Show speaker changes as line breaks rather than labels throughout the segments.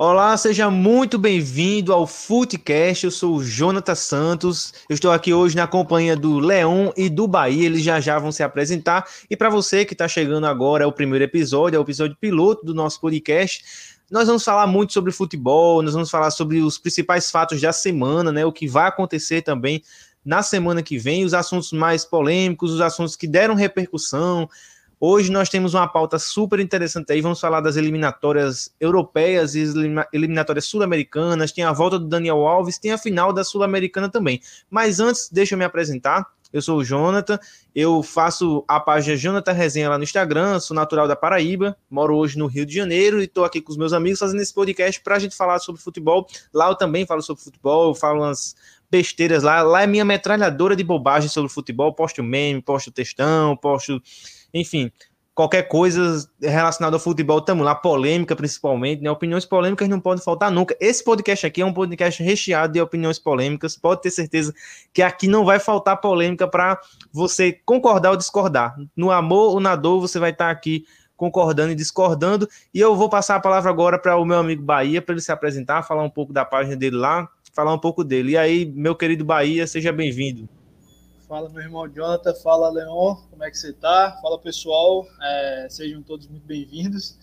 Olá, seja muito bem-vindo ao Footcast. Eu sou o Jonathan Santos. Eu estou aqui hoje na companhia do Leão e do Bahia. Eles já já vão se apresentar. E para você que está chegando agora, é o primeiro episódio, é o episódio piloto do nosso podcast. Nós vamos falar muito sobre futebol, nós vamos falar sobre os principais fatos da semana, né? O que vai acontecer também na semana que vem, os assuntos mais polêmicos, os assuntos que deram repercussão, Hoje nós temos uma pauta super interessante aí. Vamos falar das eliminatórias europeias e eliminatórias sul-americanas. Tem a volta do Daniel Alves, tem a final da Sul-Americana também. Mas antes, deixa eu me apresentar. Eu sou o Jonathan, eu faço a página Jonathan Resenha lá no Instagram, sou natural da Paraíba, moro hoje no Rio de Janeiro e estou aqui com os meus amigos fazendo esse podcast para a gente falar sobre futebol. Lá eu também falo sobre futebol, falo umas besteiras lá. Lá é minha metralhadora de bobagem sobre futebol. Posto meme, posto textão, posto enfim, qualquer coisa relacionada ao futebol, estamos lá, polêmica principalmente, né? Opiniões polêmicas não podem faltar nunca. Esse podcast aqui é um podcast recheado de opiniões polêmicas, pode ter certeza que aqui não vai faltar polêmica para você concordar ou discordar. No amor ou na dor, você vai estar aqui concordando e discordando. E eu vou passar a palavra agora para o meu amigo Bahia, para ele se apresentar, falar um pouco da página dele lá, falar um pouco dele. E aí, meu querido Bahia, seja bem-vindo.
Fala, meu irmão Jonathan. Fala, Leon. Como é que você tá? Fala, pessoal. É, sejam todos muito bem-vindos.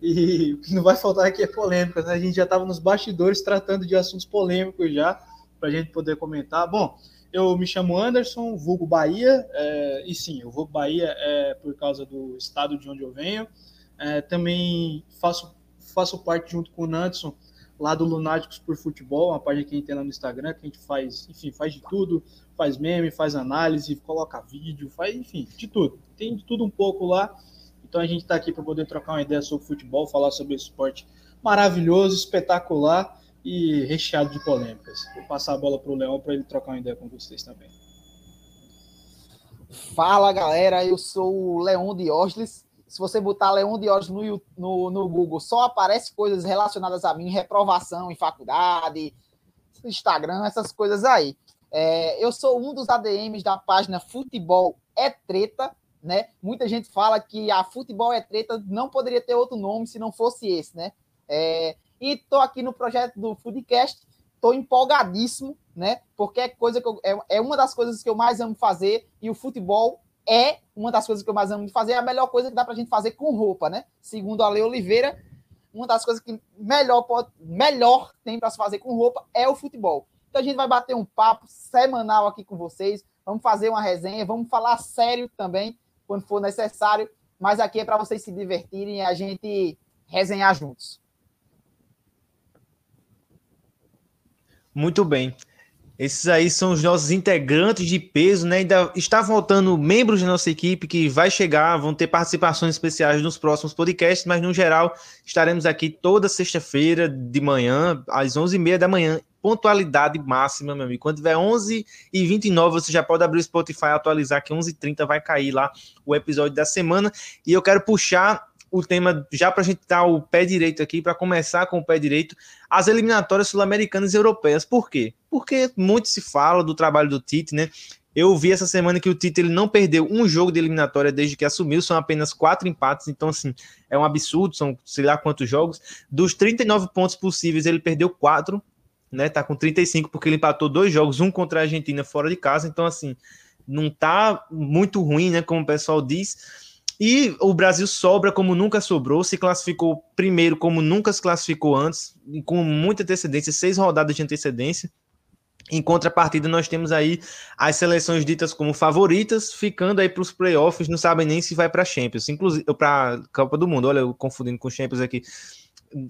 E o que não vai faltar aqui é polêmica, né? A gente já estava nos bastidores tratando de assuntos polêmicos já, para a gente poder comentar. Bom, eu me chamo Anderson, vulgo Bahia, é, e sim, eu vulgo Bahia é por causa do estado de onde eu venho. É, também faço, faço parte, junto com o Nanderson, lá do Lunáticos por Futebol, uma página que a gente tem lá no Instagram, que a gente faz, enfim, faz de tudo, faz meme, faz análise, coloca vídeo, faz, enfim, de tudo. Tem de tudo um pouco lá. Então a gente está aqui para poder trocar uma ideia sobre futebol, falar sobre esse esporte maravilhoso, espetacular e recheado de polêmicas. Vou passar a bola para o Leão para ele trocar uma ideia com vocês também.
Fala galera, eu sou o Leão Diógenes, se você botar de Olhos no, no, no Google, só aparece coisas relacionadas a mim, reprovação em faculdade, Instagram, essas coisas aí. É, eu sou um dos ADMs da página Futebol é Treta, né? Muita gente fala que a Futebol é Treta não poderia ter outro nome se não fosse esse, né? É, e tô aqui no projeto do Foodcast, tô empolgadíssimo, né? Porque é coisa que eu, é, é uma das coisas que eu mais amo fazer e o futebol é uma das coisas que eu mais amo de fazer, é a melhor coisa que dá para a gente fazer com roupa, né? Segundo a Lei Oliveira, uma das coisas que melhor, pode, melhor tem para se fazer com roupa é o futebol. Então a gente vai bater um papo semanal aqui com vocês, vamos fazer uma resenha, vamos falar sério também, quando for necessário, mas aqui é para vocês se divertirem e a gente resenhar juntos.
Muito bem. Esses aí são os nossos integrantes de peso, né? Ainda está faltando membros da nossa equipe que vai chegar, vão ter participações especiais nos próximos podcasts, mas no geral estaremos aqui toda sexta-feira de manhã, às 11h30 da manhã, pontualidade máxima, meu amigo. Quando tiver 11 e 29 você já pode abrir o Spotify e atualizar que 11 h 30 vai cair lá o episódio da semana. E eu quero puxar o tema, já para a gente dar o pé direito aqui, para começar com o pé direito, as eliminatórias sul-americanas e europeias. Por quê? Porque muito se fala do trabalho do Tite, né? Eu vi essa semana que o Tite ele não perdeu um jogo de eliminatória desde que assumiu, são apenas quatro empates, então assim, é um absurdo, são sei lá quantos jogos. Dos 39 pontos possíveis, ele perdeu quatro, né? Tá com 35 porque ele empatou dois jogos, um contra a Argentina fora de casa, então assim, não tá muito ruim, né, como o pessoal diz. E o Brasil sobra como nunca sobrou, se classificou primeiro como nunca se classificou antes, com muita antecedência, seis rodadas de antecedência. Em contrapartida, nós temos aí as seleções ditas como favoritas, ficando aí para os playoffs, não sabem nem se vai para Champions, inclusive para Copa do Mundo. Olha, eu confundindo com Champions aqui.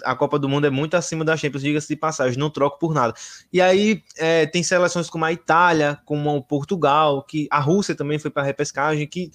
A Copa do Mundo é muito acima da Champions, diga-se de passagem, não troco por nada. E aí é, tem seleções como a Itália, como o Portugal, que a Rússia também foi para a repescagem, que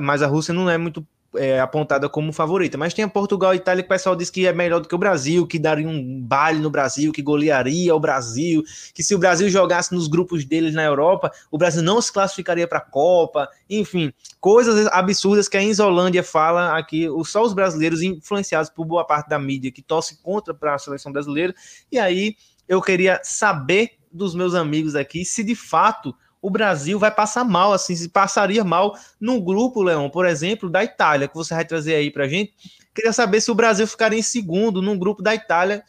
mas a Rússia não é muito é, apontada como favorita. Mas tem a Portugal e Itália que o pessoal diz que é melhor do que o Brasil, que daria um baile no Brasil, que golearia o Brasil, que se o Brasil jogasse nos grupos deles na Europa, o Brasil não se classificaria para a Copa. Enfim, coisas absurdas que a Inzolândia fala aqui, só os brasileiros influenciados por boa parte da mídia que torce contra para a seleção brasileira. E aí eu queria saber dos meus amigos aqui se de fato o Brasil vai passar mal, assim, se passaria mal num grupo, Leão, por exemplo, da Itália, que você vai trazer aí pra gente. Queria saber se o Brasil ficaria em segundo num grupo da Itália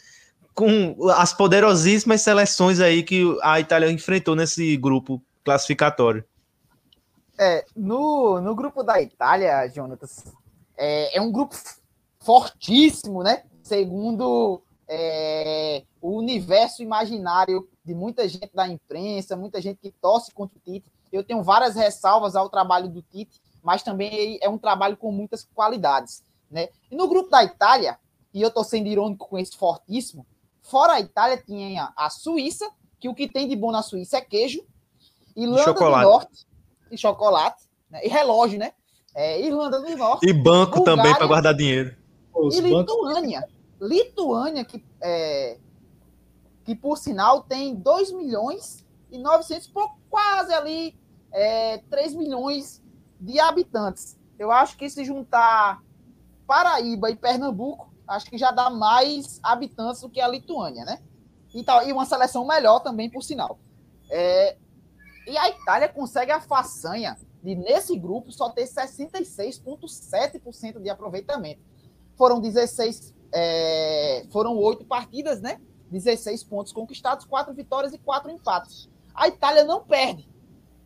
com as poderosíssimas seleções aí que a Itália enfrentou nesse grupo classificatório.
É, no, no grupo da Itália, Jonatas, é, é um grupo fortíssimo, né? Segundo é, o universo imaginário de muita gente da imprensa, muita gente que torce contra o Tite. Eu tenho várias ressalvas ao trabalho do Tite, mas também é um trabalho com muitas qualidades. Né? E no grupo da Itália, e eu estou sendo irônico com esse fortíssimo, fora a Itália tinha a Suíça, que o que tem de bom na Suíça é queijo, Irlanda do Norte e chocolate, né? e relógio, né? É, Irlanda do Norte.
E banco Bulgária, também para guardar dinheiro.
E Lituânia. Lituânia, que, é, que por sinal tem 2 milhões e 900, por quase ali é, 3 milhões de habitantes. Eu acho que se juntar Paraíba e Pernambuco, acho que já dá mais habitantes do que a Lituânia, né? E, tal, e uma seleção melhor também, por sinal. É, e a Itália consegue a façanha de, nesse grupo, só ter 66,7% de aproveitamento. Foram 16, é, foram oito partidas, né? 16 pontos conquistados, quatro vitórias e quatro empates. A Itália não perde,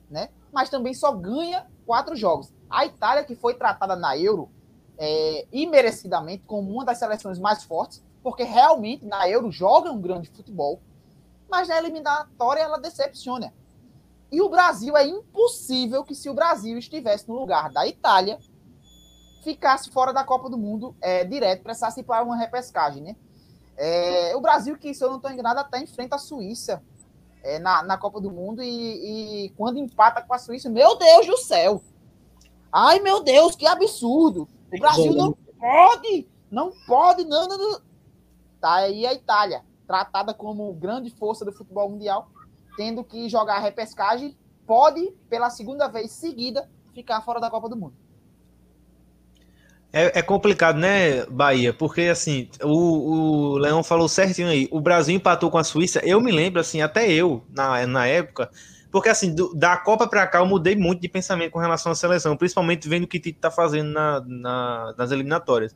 né? Mas também só ganha quatro jogos. A Itália, que foi tratada na Euro é, imerecidamente como uma das seleções mais fortes, porque realmente na Euro joga um grande futebol, mas na eliminatória ela decepciona. E o Brasil é impossível que, se o Brasil estivesse no lugar da Itália, ficasse fora da Copa do Mundo é, direto, precisasse ir para uma repescagem, né? É, o Brasil, que se eu não estou enganado, até enfrenta a Suíça é, na, na Copa do Mundo e, e, quando empata com a Suíça, meu Deus do céu! Ai, meu Deus, que absurdo! O Brasil não pode, não pode, não, não, não. Tá aí a Itália, tratada como grande força do futebol mundial, tendo que jogar a repescagem, pode, pela segunda vez seguida, ficar fora da Copa do Mundo.
É, é, complicado, né, Bahia? Porque, assim, o, o Leão falou certinho aí. O Brasil empatou com a Suíça. Eu me lembro, assim, até eu, na, na época. Porque, assim, do, da Copa para cá, eu mudei muito de pensamento com relação à seleção. Principalmente vendo o que Tite tá fazendo na, na, nas eliminatórias.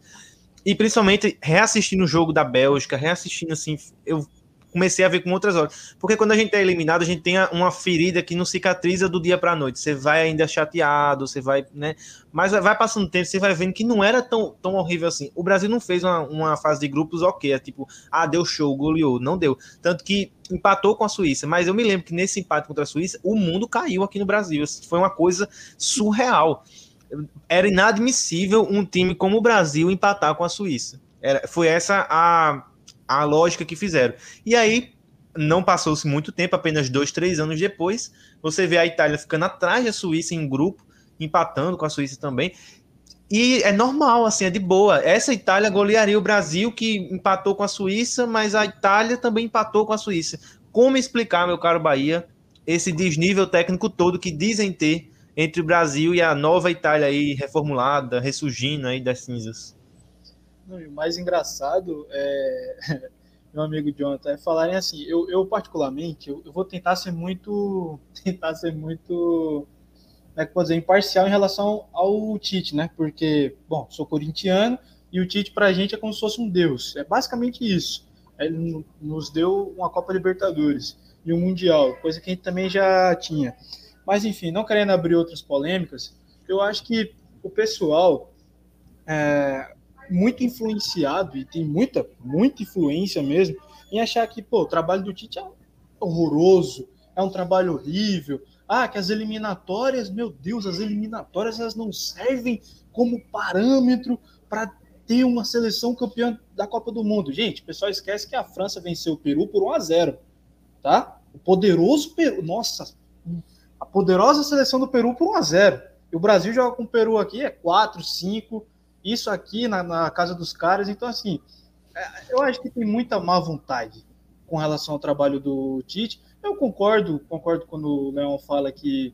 E principalmente reassistindo o jogo da Bélgica, reassistindo, assim, eu comecei a ver com outras horas. Porque quando a gente é eliminado, a gente tem uma ferida que não cicatriza do dia para a noite. Você vai ainda chateado, você vai, né? Mas vai passando tempo, você vai vendo que não era tão, tão horrível assim. O Brasil não fez uma, uma fase de grupos ok, é tipo, ah, deu show, goleou. Não deu. Tanto que empatou com a Suíça. Mas eu me lembro que nesse empate contra a Suíça, o mundo caiu aqui no Brasil. Foi uma coisa surreal. Era inadmissível um time como o Brasil empatar com a Suíça. Era, foi essa a a lógica que fizeram. E aí, não passou-se muito tempo, apenas dois, três anos depois, você vê a Itália ficando atrás da Suíça em grupo, empatando com a Suíça também. E é normal, assim, é de boa. Essa Itália golearia o Brasil, que empatou com a Suíça, mas a Itália também empatou com a Suíça. Como explicar, meu caro Bahia, esse desnível técnico todo que dizem ter entre o Brasil e a nova Itália aí reformulada, ressurgindo aí das cinzas?
O mais engraçado é meu amigo Jonathan é falarem assim. Eu, eu particularmente, eu, eu, vou tentar ser muito, tentar ser muito, como é dizer, imparcial em relação ao Tite, né? Porque, bom, sou corintiano e o Tite para a gente é como se fosse um deus. É basicamente isso. Ele nos deu uma Copa Libertadores e um Mundial, coisa que a gente também já tinha. Mas enfim, não querendo abrir outras polêmicas, eu acho que o pessoal é, muito influenciado e tem muita, muita influência mesmo em achar que, pô, o trabalho do Tite é horroroso, é um trabalho horrível. Ah, que as eliminatórias, meu Deus, as eliminatórias elas não servem como parâmetro para ter uma seleção campeã da Copa do Mundo. Gente, o pessoal esquece que a França venceu o Peru por 1 a 0, tá? O poderoso Peru, nossa, a poderosa seleção do Peru por 1 a 0. E o Brasil joga com o Peru aqui é 4, 5, isso aqui na, na casa dos caras. Então, assim, é, eu acho que tem muita má vontade com relação ao trabalho do Tite. Eu concordo, concordo quando o Leão fala que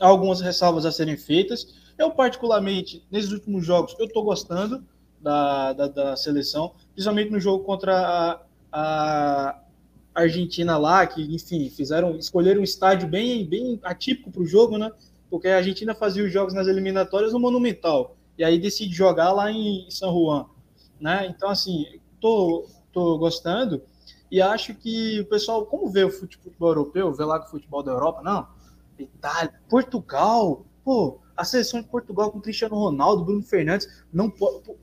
há algumas ressalvas a serem feitas. Eu, particularmente, nesses últimos jogos, eu estou gostando da, da, da, seleção, principalmente no jogo contra a, a, Argentina lá, que, enfim, fizeram, escolheram um estádio bem, bem atípico para o jogo, né? Porque a Argentina fazia os jogos nas eliminatórias no Monumental e aí decide jogar lá em São Juan, né? Então, assim, tô, tô gostando e acho que o pessoal, como vê o futebol europeu, vê lá o futebol da Europa, não, Itália, Portugal, pô, a seleção de Portugal com Cristiano Ronaldo, Bruno Fernandes, não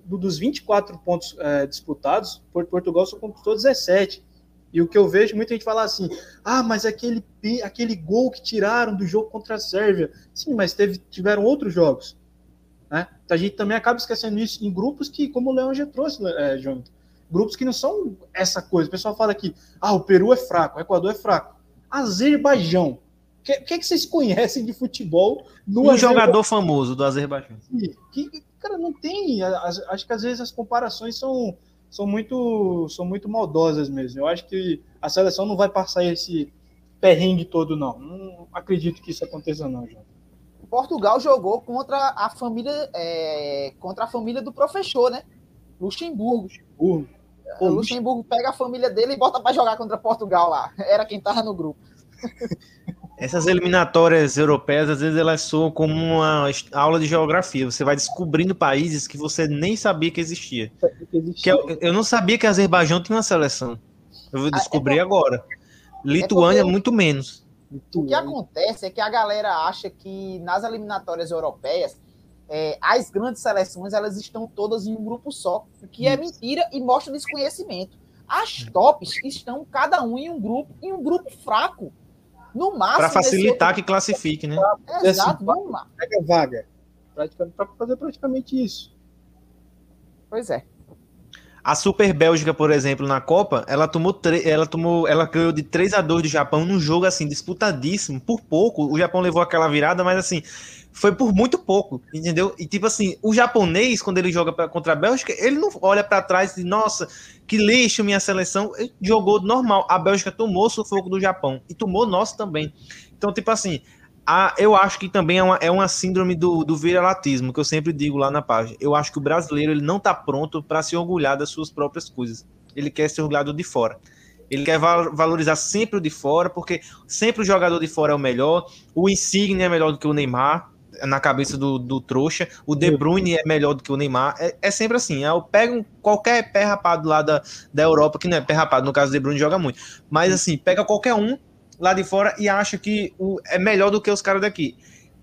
dos 24 pontos é, disputados, Portugal só conquistou 17. E o que eu vejo, muita gente falar assim: ah, mas aquele, aquele gol que tiraram do jogo contra a Sérvia. Sim, mas teve, tiveram outros jogos. Né? Então a gente também acaba esquecendo isso em grupos que, como o Leão já trouxe, é, Jonathan, grupos que não são essa coisa. O pessoal fala aqui: ah, o Peru é fraco, o Equador é fraco. Azerbaijão. O que, que, que, vocês conhecem de futebol
no Um Azerbaijão? jogador famoso do Azerbaijão.
Que, cara, não tem. Acho que às vezes as comparações são são muito, são muito maldosas mesmo. Eu acho que a seleção não vai passar esse perrengue todo, não. Não acredito que isso aconteça, não, João.
Portugal jogou contra a família é, contra a família do professor, né? Luxemburgo. Luxemburgo. O Luxemburgo pega a família dele e bota para jogar contra Portugal lá. Era quem tava no grupo.
Essas eliminatórias europeias, às vezes, elas soam como uma aula de geografia. Você vai descobrindo países que você nem sabia que existia. Que eu, eu, não sabia que Azerbaijão tinha uma seleção. Eu vou descobrir ah, é agora. Lituânia, é porque... muito menos.
O que acontece é que a galera acha que nas eliminatórias europeias é, as grandes seleções elas estão todas em um grupo só, o que é mentira e mostra desconhecimento. As tops estão cada um em um grupo, em um grupo fraco. No máximo.
Para facilitar outro... que classifique, né?
Exato, assim, pega vaga. Para fazer praticamente isso.
Pois é.
A Super Bélgica, por exemplo, na Copa, ela tomou, ela tomou, ela ganhou de 3 a 2 do Japão num jogo assim disputadíssimo, por pouco. O Japão levou aquela virada, mas assim, foi por muito pouco, entendeu? E tipo assim, o japonês, quando ele joga pra, contra a Bélgica, ele não olha para trás e diz, nossa, que lixo minha seleção. Ele jogou normal. A Bélgica tomou o sufoco do Japão e tomou nosso também. Então, tipo assim, eu acho que também é uma, é uma síndrome do, do viralatismo, que eu sempre digo lá na página. Eu acho que o brasileiro ele não tá pronto para se orgulhar das suas próprias coisas. Ele quer ser orgulhado de fora. Ele quer valorizar sempre o de fora, porque sempre o jogador de fora é o melhor. O Insigne é melhor do que o Neymar na cabeça do, do trouxa. O De Bruyne é melhor do que o Neymar. É, é sempre assim. Eu pego qualquer pé rapado lá da, da Europa, que não é pé rapado, no caso, o De Bruyne joga muito. Mas assim, pega qualquer um lá de fora e acha que o, é melhor do que os caras daqui.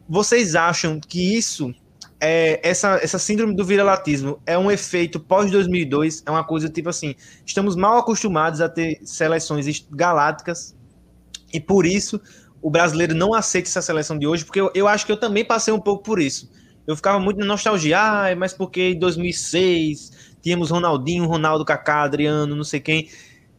Vocês acham que isso, é, essa, essa síndrome do viralatismo, é um efeito pós-2002? É uma coisa tipo assim: estamos mal acostumados a ter seleções galácticas e por isso o brasileiro não aceita essa seleção de hoje, porque eu, eu acho que eu também passei um pouco por isso. Eu ficava muito na nostalgia, ah, mas porque em 2006 tínhamos Ronaldinho, Ronaldo, Kaká, Adriano, não sei quem.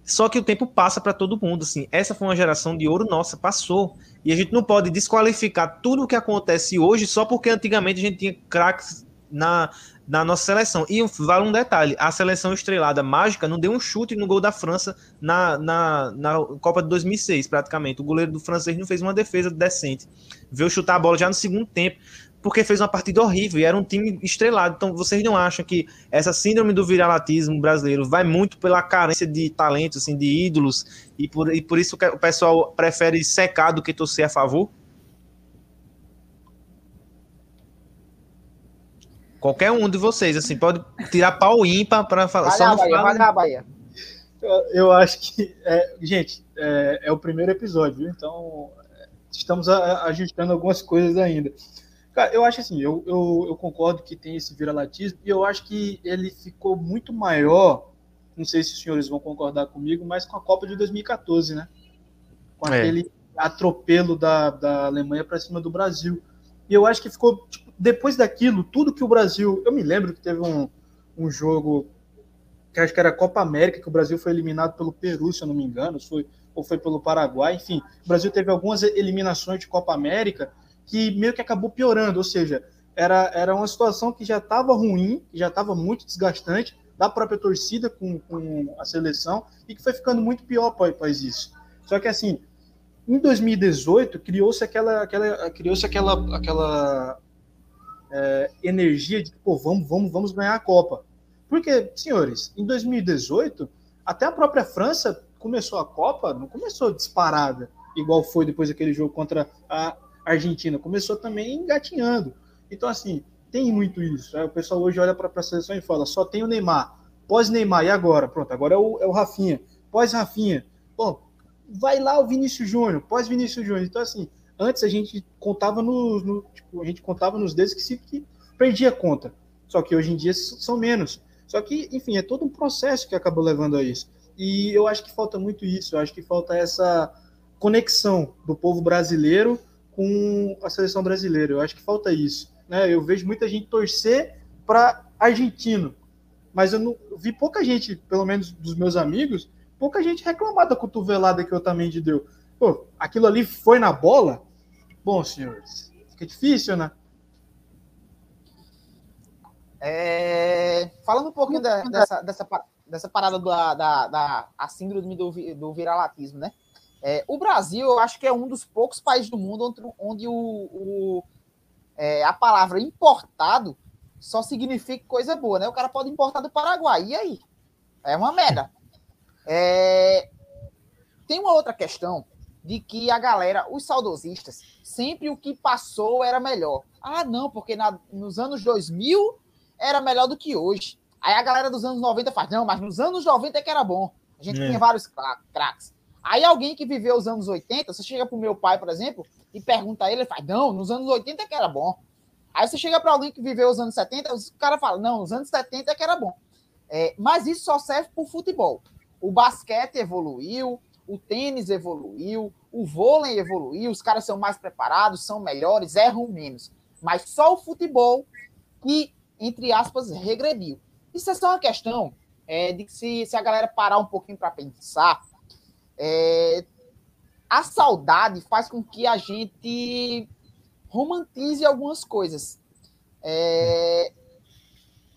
Só que o tempo passa para todo mundo, assim. Essa foi uma geração de ouro nossa, passou. E a gente não pode desqualificar tudo o que acontece hoje só porque antigamente a gente tinha craques na, na nossa seleção. E vale um detalhe: a seleção estrelada mágica não deu um chute no gol da França na, na, na Copa de 2006, praticamente. O goleiro do francês não fez uma defesa decente. Veio chutar a bola já no segundo tempo, porque fez uma partida horrível e era um time estrelado. Então, vocês não acham que essa síndrome do viralatismo brasileiro vai muito pela carência de talento, assim, de ídolos, e por, e por isso o pessoal prefere secar do que torcer a favor? Qualquer um de vocês, assim, pode tirar pau ímpar para falar. Vai só não Bahia, fala... vai
Bahia. Eu, eu, acho que, é, gente, é, é, o primeiro episódio, viu? então estamos a, a, ajustando algumas coisas ainda. Cara, eu acho assim, eu, eu, eu concordo que tem esse viralatismo e eu acho que ele ficou muito maior, não sei se os senhores vão concordar comigo, mas com a Copa de 2014, né? Com é. aquele atropelo da, da Alemanha para cima do Brasil. E eu acho que ficou tipo, depois daquilo, tudo que o Brasil. Eu me lembro que teve um, um jogo que acho que era a Copa América, que o Brasil foi eliminado pelo Peru, se eu não me engano, foi, ou foi pelo Paraguai, enfim. O Brasil teve algumas eliminações de Copa América que meio que acabou piorando, ou seja, era, era uma situação que já estava ruim, que já estava muito desgastante da própria torcida com, com a seleção e que foi ficando muito pior após isso. Só que assim, em 2018 criou-se aquela, aquela, criou-se aquela, aquela é, energia de, pô, vamos, vamos, vamos ganhar a Copa. Porque, senhores, em 2018, até a própria França começou a Copa, não começou disparada, igual foi depois daquele jogo contra a Argentina, começou também engatinhando. Então, assim, tem muito isso. Né? O pessoal hoje olha para a seleção e fala: só tem o Neymar. Pós-Neymar, e agora? Pronto, agora é o, é o Rafinha. Pós-Rafinha. Bom, vai lá o Vinícius Júnior, pós-Vinícius Júnior. Então, assim, antes a gente contava nos, no, tipo, a gente contava nos dedos que se que perdia conta. Só que hoje em dia são menos. Só que, enfim, é todo um processo que acabou levando a isso. E eu acho que falta muito isso. Eu acho que falta essa conexão do povo brasileiro com a seleção brasileira. Eu acho que falta isso. Né? Eu vejo muita gente torcer para argentino, mas eu não eu vi pouca gente, pelo menos dos meus amigos, pouca gente reclamar da cotovelada que o Otamendi deu. Pô, aquilo ali foi na bola? Bom, senhores, fica difícil, né?
É... Falando um pouquinho da, dessa, dessa, dessa parada da, da, da a síndrome do, do viralatismo, né? É, o Brasil, eu acho que é um dos poucos países do mundo onde, onde o, o é, a palavra importado só significa coisa boa, né? O cara pode importar do Paraguai, e aí? É uma merda. É... Tem uma outra questão de que a galera, os saudosistas, sempre o que passou era melhor. Ah, não, porque na, nos anos 2000 era melhor do que hoje. Aí a galera dos anos 90 faz, não, mas nos anos 90 é que era bom. A gente é. tinha vários craques. Aí alguém que viveu os anos 80, você chega pro meu pai, por exemplo, e pergunta a ele, ele fala, não, nos anos 80 é que era bom. Aí você chega para alguém que viveu os anos 70, o cara fala, não, nos anos 70 é que era bom. É, mas isso só serve para o futebol. O basquete evoluiu, o tênis evoluiu, o vôlei evoluiu, os caras são mais preparados, são melhores, erram menos. Mas só o futebol que, entre aspas, regrediu. Isso é só uma questão é, de que se, se a galera parar um pouquinho para pensar, é, a saudade faz com que a gente romantize algumas coisas. É,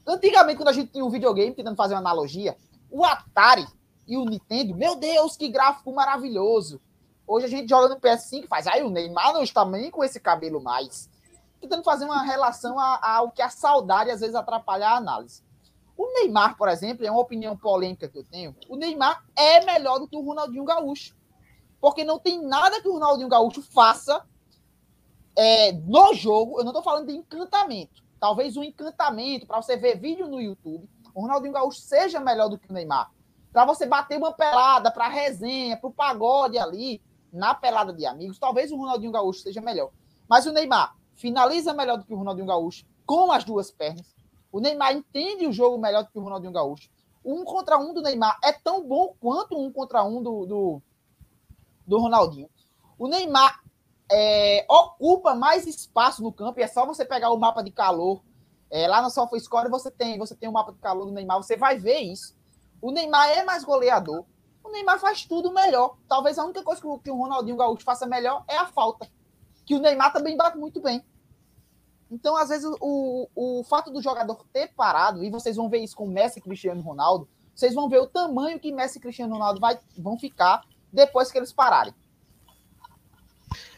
antigamente, quando a gente tinha um videogame, tentando fazer uma analogia, o Atari e o Nintendo, meu Deus, que gráfico maravilhoso. Hoje a gente joga no PS5 e faz, aí o Neymar não está nem com esse cabelo mais. Tentando fazer uma relação ao que a saudade às vezes atrapalha a análise. O Neymar, por exemplo, é uma opinião polêmica que eu tenho. O Neymar é melhor do que o Ronaldinho Gaúcho. Porque não tem nada que o Ronaldinho Gaúcho faça é, no jogo. Eu não estou falando de encantamento. Talvez um encantamento para você ver vídeo no YouTube. O Ronaldinho Gaúcho seja melhor do que o Neymar. Para você bater uma pelada, para resenha, para o pagode ali, na pelada de amigos, talvez o Ronaldinho Gaúcho seja melhor. Mas o Neymar finaliza melhor do que o Ronaldinho Gaúcho com as duas pernas o Neymar entende o jogo melhor do que o Ronaldinho Gaúcho. Um contra um do Neymar é tão bom quanto um contra um do, do, do Ronaldinho. O Neymar é, ocupa mais espaço no campo e é só você pegar o mapa de calor. É, lá no SofaScore você tem, você tem o mapa de calor do Neymar, você vai ver isso. O Neymar é mais goleador. O Neymar faz tudo melhor. Talvez a única coisa que o, que o Ronaldinho Gaúcho faça melhor é a falta. Que o Neymar também bate muito bem. Então, às vezes, o, o fato do jogador ter parado, e vocês vão ver isso com Messi e Cristiano Ronaldo, vocês vão ver o tamanho que Messi e Cristiano Ronaldo vai, vão ficar depois que eles pararem.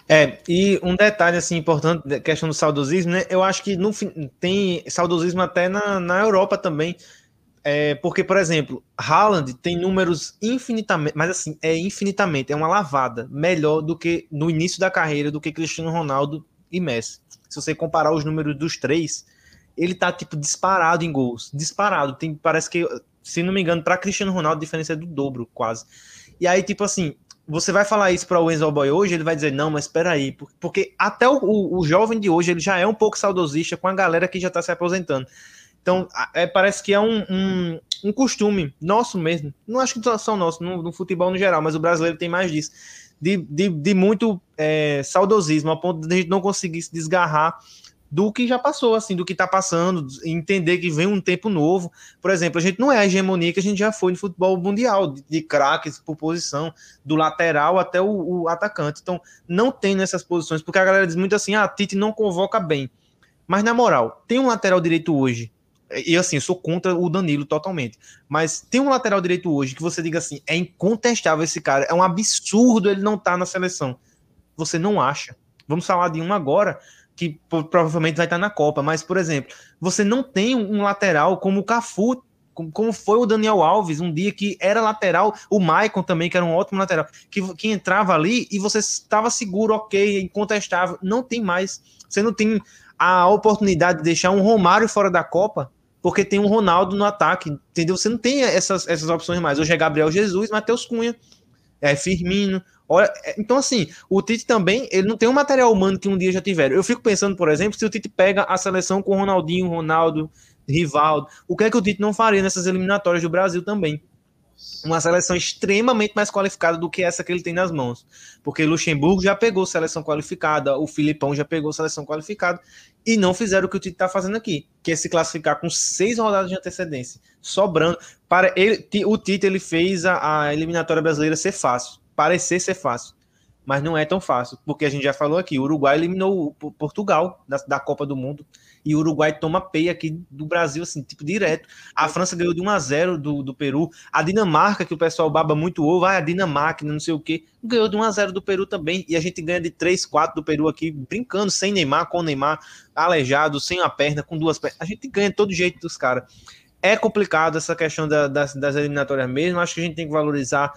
É, e um detalhe assim importante, questão do saudosismo, né? Eu acho que no, tem saudosismo até na, na Europa também. É, porque, por exemplo, Haaland tem números infinitamente, mas assim, é infinitamente, é uma lavada melhor do que no início da carreira do que Cristiano Ronaldo e Messi se você comparar os números dos três, ele tá, tipo, disparado em gols. Disparado. Tem, parece que, se não me engano, para Cristiano Ronaldo, a diferença é do dobro, quase. E aí, tipo assim, você vai falar isso para o Enzo Boy hoje, ele vai dizer, não, mas espera aí, porque até o, o, o, jovem de hoje, ele já é um pouco saudosista com a galera que já está se aposentando. Então, é, parece que é um, um, um, costume nosso mesmo. Não acho que são nossos, no, no futebol no geral, mas o brasileiro tem mais disso de, de, de muito é, saudosismo, a ponto de a gente não conseguir se desgarrar do que já passou, assim, do que está passando, entender que vem um tempo novo. Por exemplo, a gente não é a hegemonia que a gente já foi no futebol mundial, de, de craques por posição, do lateral até o, o, atacante. Então, não tem nessas posições, porque a galera diz muito assim: ah, Tite não convoca bem. Mas, na moral, tem um lateral direito hoje e assim, eu sou contra o Danilo totalmente. Mas tem um lateral direito hoje que você diga assim: é incontestável esse cara, é um absurdo ele não estar tá na seleção. Você não acha? Vamos falar de um agora que provavelmente vai estar tá na Copa, mas por exemplo, você não tem um lateral como o Cafu, como foi o Daniel Alves, um dia que era lateral, o Maicon também, que era um ótimo lateral, que, que entrava ali e você estava seguro, ok, incontestável. Não tem mais. Você não tem a oportunidade de deixar um Romário fora da Copa, porque tem um Ronaldo no ataque, entendeu? Você não tem essas, essas opções mais. Hoje é Gabriel Jesus, Matheus Cunha, é Firmino. Olha, é, então, assim, o Tite também, ele não tem um material humano que um dia já tiveram. Eu fico pensando, por exemplo, se o Tite pega a seleção com Ronaldinho, Ronaldo, Rivaldo, o que é que o Tite não faria nessas eliminatórias do Brasil também? Uma seleção extremamente mais qualificada do que essa que ele tem nas mãos. Porque Luxemburgo já pegou seleção qualificada, o Filipão já pegou seleção qualificada, e não fizeram o que o Tite está fazendo aqui, que é se classificar com seis rodadas de antecedência, sobrando. Para ele, o Tite ele fez a, a eliminatória brasileira ser fácil, parecer ser fácil mas não é tão fácil, porque a gente já falou aqui, o Uruguai eliminou Portugal da, da Copa do Mundo, e o Uruguai toma peia aqui do Brasil, assim, tipo, direto. A França ganhou de 1 a 0 do, do Peru, a Dinamarca, que o pessoal baba muito ovo, vai a Dinamarca, não sei o quê, ganhou de 1 a 0 do Peru também, e a gente ganha de 3, 4 do Peru aqui, brincando, sem Neymar, com Neymar, aleijado, sem a perna, com duas pernas, a gente ganha todo jeito dos caras. É complicado essa questão da, das, das eliminatórias mesmo, acho que a gente tem que valorizar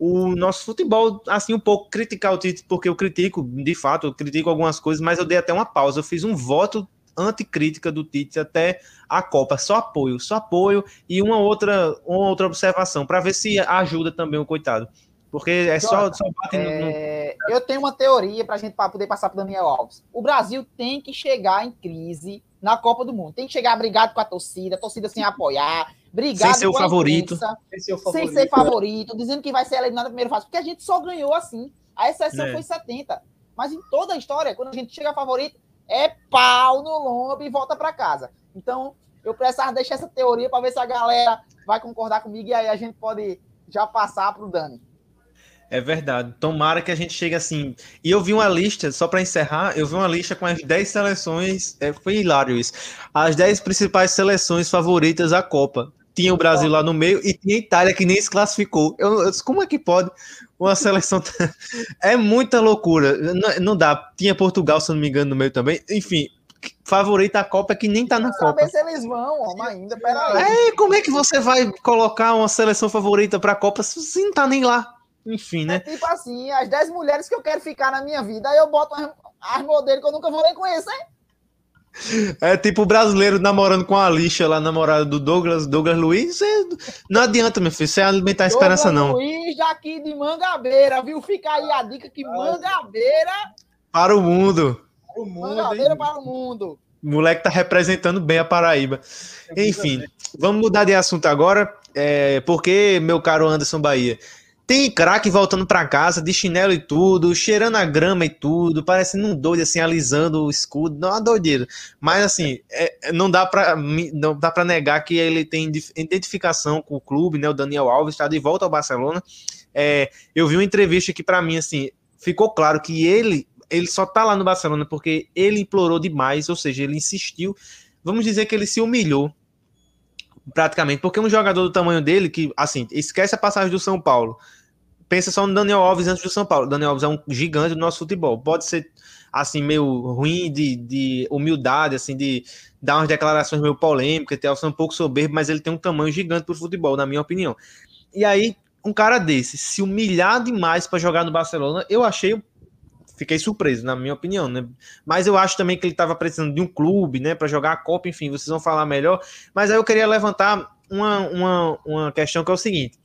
o nosso futebol, assim, um pouco criticar o Tite, porque eu critico, de fato, eu critico algumas coisas, mas eu dei até uma pausa. Eu fiz um voto anticrítica do Tite até a Copa, só apoio, só apoio e uma outra, uma outra observação, para ver se ajuda também o coitado. Porque é só, só
bate no, é... Eu tenho uma teoria para a gente pra poder passar para Daniel Alves. O Brasil tem que chegar em crise na Copa do Mundo. Tem que chegar brigado com a torcida, a torcida sem apoiar, brigado
sem ser o favorito.
Imprensa, sem, ser favorito. sem ser favorito, dizendo que vai ser eliminado na primeira fase, porque a gente só ganhou assim. A exceção é. foi 70. Mas em toda a história, quando a gente chega favorito, é pau no lombo e volta para casa. Então, eu precisava deixar essa teoria para ver se a galera vai concordar comigo e aí a gente pode já passar para o Dani.
É verdade. Tomara que a gente chegue assim. E eu vi uma lista, só para encerrar, eu vi uma lista com as 10 seleções. É, foi hilário isso. As 10 principais seleções favoritas à Copa. Tinha o Brasil lá no meio e tinha a Itália que nem se classificou. Eu, eu como é que pode uma seleção. é muita loucura. Não, não, dá. Tinha Portugal, se não me engano, no meio também. Enfim, favorita a Copa que nem tá na Copa.
Saber se eles vão, ó, ainda. Peraí.
É, como é que você vai colocar uma seleção favorita pra Copa se você não tá nem lá? Enfim, né?
É tipo assim, as 10 mulheres que eu quero ficar na minha vida, aí eu boto as modelos que eu nunca vou nem conhecer.
É tipo o brasileiro namorando com a lixa lá, namorada do Douglas, Douglas Luiz. Você, não adianta, meu filho, você alimentar a esperança, Douglas não.
Luiz daqui de Mangabeira, viu? Fica aí a dica que Mangabeira.
Para o mundo.
Para o mundo. Mangabeira hein? para o mundo.
O moleque tá representando bem a Paraíba. Enfim, vamos mudar de assunto agora, é, porque, meu caro Anderson Bahia, tem craque voltando para casa de chinelo e tudo, cheirando a grama e tudo, parecendo um doido assim, alisando o escudo, não é uma doideira. Mas assim, é, não dá para não dá para negar que ele tem identificação com o clube, né? O Daniel Alves está de volta ao Barcelona. É, eu vi uma entrevista que para mim assim, ficou claro que ele ele só tá lá no Barcelona porque ele implorou demais, ou seja, ele insistiu. Vamos dizer que ele se humilhou praticamente, porque um jogador do tamanho dele que assim, esquece a passagem do São Paulo pensa só no Daniel Alves antes do São Paulo. Daniel Alves é um gigante do nosso futebol. Pode ser assim meio ruim de, de humildade, assim de dar umas declarações meio polêmicas, ter um pouco soberbo, mas ele tem um tamanho gigante para o futebol, na minha opinião. E aí um cara desse se humilhar demais para jogar no Barcelona, eu achei fiquei surpreso, na minha opinião, né? Mas eu acho também que ele estava precisando de um clube, né, para jogar a Copa, enfim, vocês vão falar melhor. Mas aí eu queria levantar uma, uma, uma questão que é o seguinte: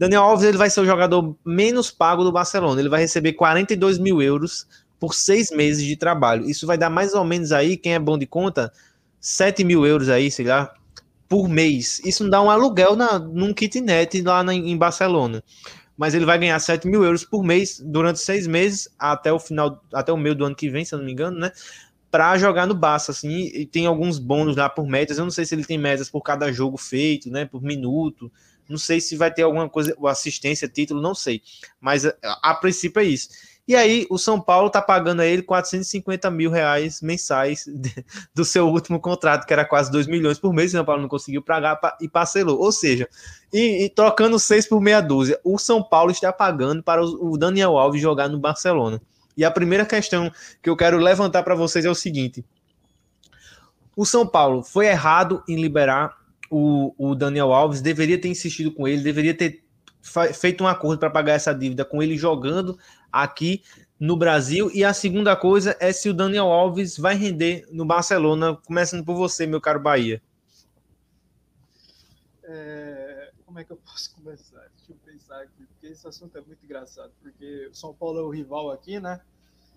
Daniel Alves ele vai ser o jogador menos pago do Barcelona. Ele vai receber 42 mil euros por seis meses de trabalho. Isso vai dar mais ou menos aí, quem é bom de conta, 7 mil euros aí, sei lá, por mês. Isso dá um aluguel na, num kitnet lá na, em Barcelona. Mas ele vai ganhar 7 mil euros por mês durante seis meses, até o final, até o meio do ano que vem, se eu não me engano, né? Para jogar no Barça, assim, e tem alguns bônus lá por metas. Eu não sei se ele tem metas por cada jogo feito, né? Por minuto. Não sei se vai ter alguma coisa, assistência, título, não sei. Mas a, a princípio é isso. E aí, o São Paulo está pagando a ele 450 mil reais mensais de, do seu último contrato, que era quase 2 milhões por mês. O São Paulo não conseguiu pagar e parcelou. Ou seja, e, e trocando 6 por meia dúzia, o São Paulo está pagando para o, o Daniel Alves jogar no Barcelona. E a primeira questão que eu quero levantar para vocês é o seguinte: o São Paulo foi errado em liberar o, o Daniel Alves deveria ter insistido com ele, deveria ter feito um acordo para pagar essa dívida com ele jogando aqui no Brasil. E a segunda coisa é se o Daniel Alves vai render no Barcelona, começando por você, meu caro Bahia.
É, como é que eu posso começar? Deixa eu pensar aqui, porque esse assunto é muito engraçado, porque o São Paulo é o rival aqui, né?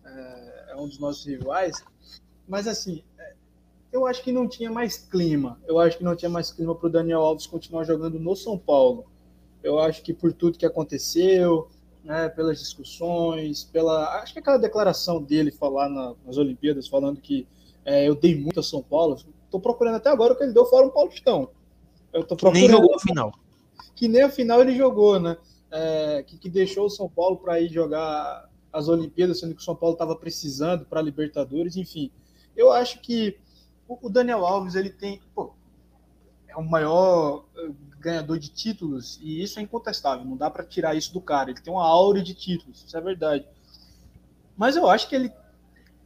É, é um dos nossos rivais. Mas assim, eu acho que não tinha mais clima. Eu acho que não tinha mais clima para o Daniel Alves continuar jogando no São Paulo. Eu acho que por tudo que aconteceu, né, pelas discussões, pela. Acho que aquela declaração dele falar na, nas Olimpíadas, falando que é, eu dei muito a São Paulo. Estou procurando até agora o que ele deu fora um Paulistão.
Eu tô procurando. Nem jogou a final.
Que nem a final ele jogou, né? É, que, que deixou o São Paulo para ir jogar as Olimpíadas, sendo que o São Paulo estava precisando para a Libertadores, enfim. Eu acho que o Daniel Alves ele tem, pô, é o maior eh, ganhador de títulos e isso é incontestável. Não dá para tirar isso do cara. Ele tem uma aura de títulos, isso é verdade. Mas eu acho que ele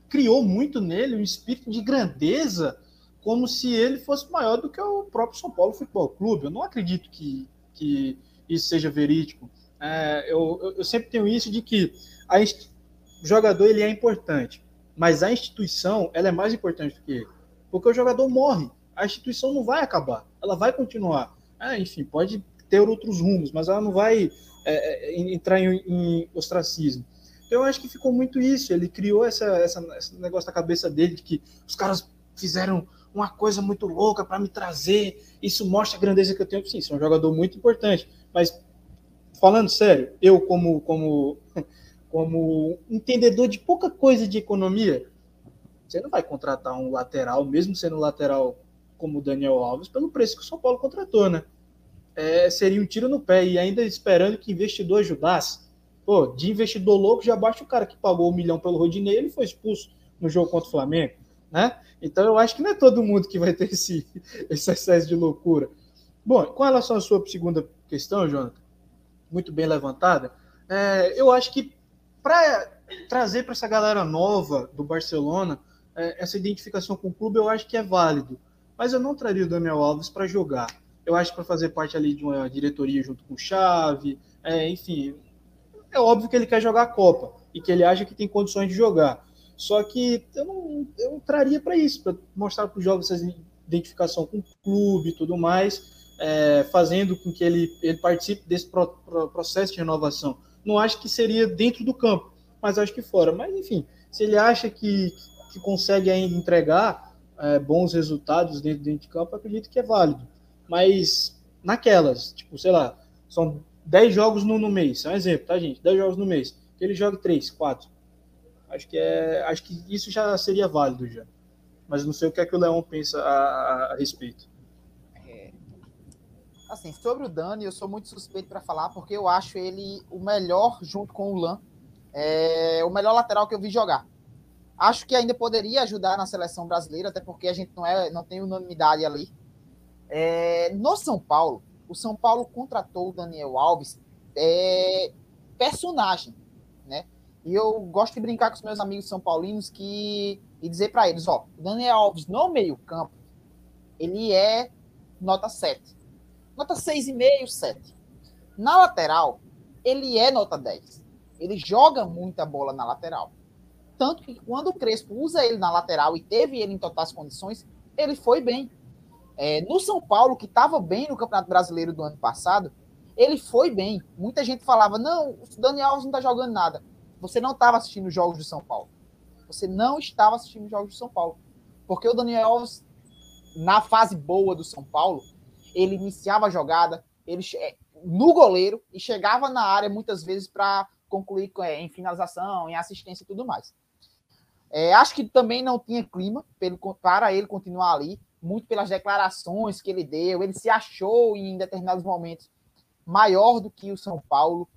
criou muito nele um espírito de grandeza, como se ele fosse maior do que o próprio São Paulo Futebol Clube. Eu não acredito que, que isso seja verídico. É, eu, eu, sempre tenho isso de que a, o jogador ele é importante, mas a instituição ela é mais importante do que ele. Porque o jogador morre, a instituição não vai acabar, ela vai continuar. É, enfim, pode ter outros rumos, mas ela não vai é, é entrar em, em, ostracismo. Então, eu acho que ficou muito isso. Ele criou essa, essa, esse negócio na cabeça dele de que os caras fizeram uma coisa muito louca para me trazer. Isso mostra a grandeza que eu tenho. Sim, sou um jogador muito importante, mas falando sério, eu como como como entendedor de pouca coisa de economia, você não vai contratar um lateral, mesmo sendo lateral como o Daniel Alves, pelo preço que o São Paulo contratou, né? É, seria um tiro no pé e ainda esperando que investidor ajudasse. Pô, de investidor louco já baixa o cara que pagou um milhão pelo Rodinei, ele foi expulso no jogo contra o Flamengo, né? Então eu acho que não é todo mundo que vai ter esse, esse excesso de loucura. Bom, com relação à sua segunda questão, Jonathan, muito bem levantada, é, eu acho que para trazer para essa galera nova do Barcelona é, essa identificação com o clube, eu acho que é válido. Mas eu não traria o Daniel Alves para jogar. Eu acho para fazer parte ali de uma diretoria junto com o Chave, é, enfim. É óbvio que ele quer jogar a Copa e que ele acha que tem condições de jogar. Só que eu não, eu não traria para isso, para mostrar para os jovens essa identificação com o clube e tudo mais, é, fazendo com que ele, ele participe desse pro, pro, processo de renovação. Não acho que seria dentro do campo, mas acho que fora. Mas, enfim, se ele acha que, que consegue ainda entregar é, bons resultados dentro, dentro de campo, acredito que é válido. Mas naquelas, tipo, sei lá, são 10 jogos no, no mês, é um exemplo, tá, gente? 10 jogos no mês. Que ele joga 3, 4. Acho que, é, acho que isso já seria válido já. Mas não sei o que é que o Leão pensa a, a, a respeito.
É, assim, sobre o Dani, eu sou muito suspeito para falar, porque eu acho ele o melhor, junto com o Lan, é, o melhor lateral que eu vi jogar. Acho que ainda poderia ajudar na seleção brasileira, até porque a gente não, é, não tem unanimidade ali. É, no São Paulo, o São Paulo contratou o Daniel Alves é, personagem, né? E eu gosto de brincar com os meus amigos são paulinos que e dizer para eles, ó, o Daniel Alves no meio-campo, ele é nota 7. Nota 6,5, 7. Na lateral, ele é nota 10. Ele joga muita bola na lateral. Tanto que quando o Crespo usa ele na lateral e teve ele em totais condições, ele foi bem. É, no São Paulo, que estava bem no Campeonato Brasileiro do ano passado, ele foi bem. Muita gente falava: não, o Daniel Alves não está jogando nada. Você não estava assistindo os jogos de São Paulo. Você não estava assistindo os jogos de São Paulo. Porque o Daniel Alves, na fase boa do São Paulo, ele iniciava a jogada ele é, no goleiro e chegava na área muitas vezes para concluir é, em finalização, em assistência e tudo mais. É, acho que também não tinha clima para ele continuar ali, muito pelas declarações que ele deu. Ele se achou em determinados momentos maior do que o São Paulo.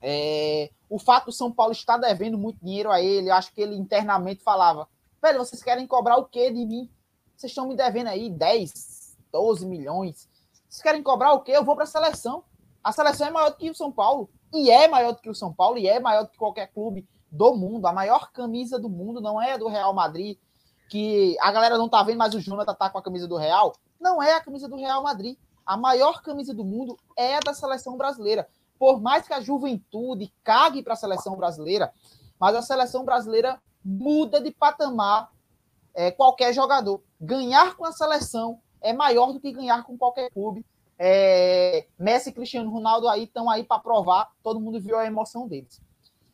É, o fato do São Paulo estar devendo muito dinheiro a ele, acho que ele internamente falava: velho, vocês querem cobrar o quê de mim? Vocês estão me devendo aí 10, 12 milhões. Vocês querem cobrar o quê? Eu vou para a seleção. A seleção é maior do que o São Paulo. E é maior do que o São Paulo, e é maior do que qualquer clube do mundo. A maior camisa do mundo não é a do Real Madrid, que a galera não tá vendo, mas o Jonathan tá com a camisa do Real. Não é a camisa do Real Madrid. A maior camisa do mundo é a da seleção brasileira. Por mais que a juventude cague para a seleção brasileira, mas a seleção brasileira muda de patamar é, qualquer jogador. Ganhar com a seleção é maior do que ganhar com qualquer clube. É, Messi Cristiano Ronaldo aí estão aí para provar, todo mundo viu a emoção deles.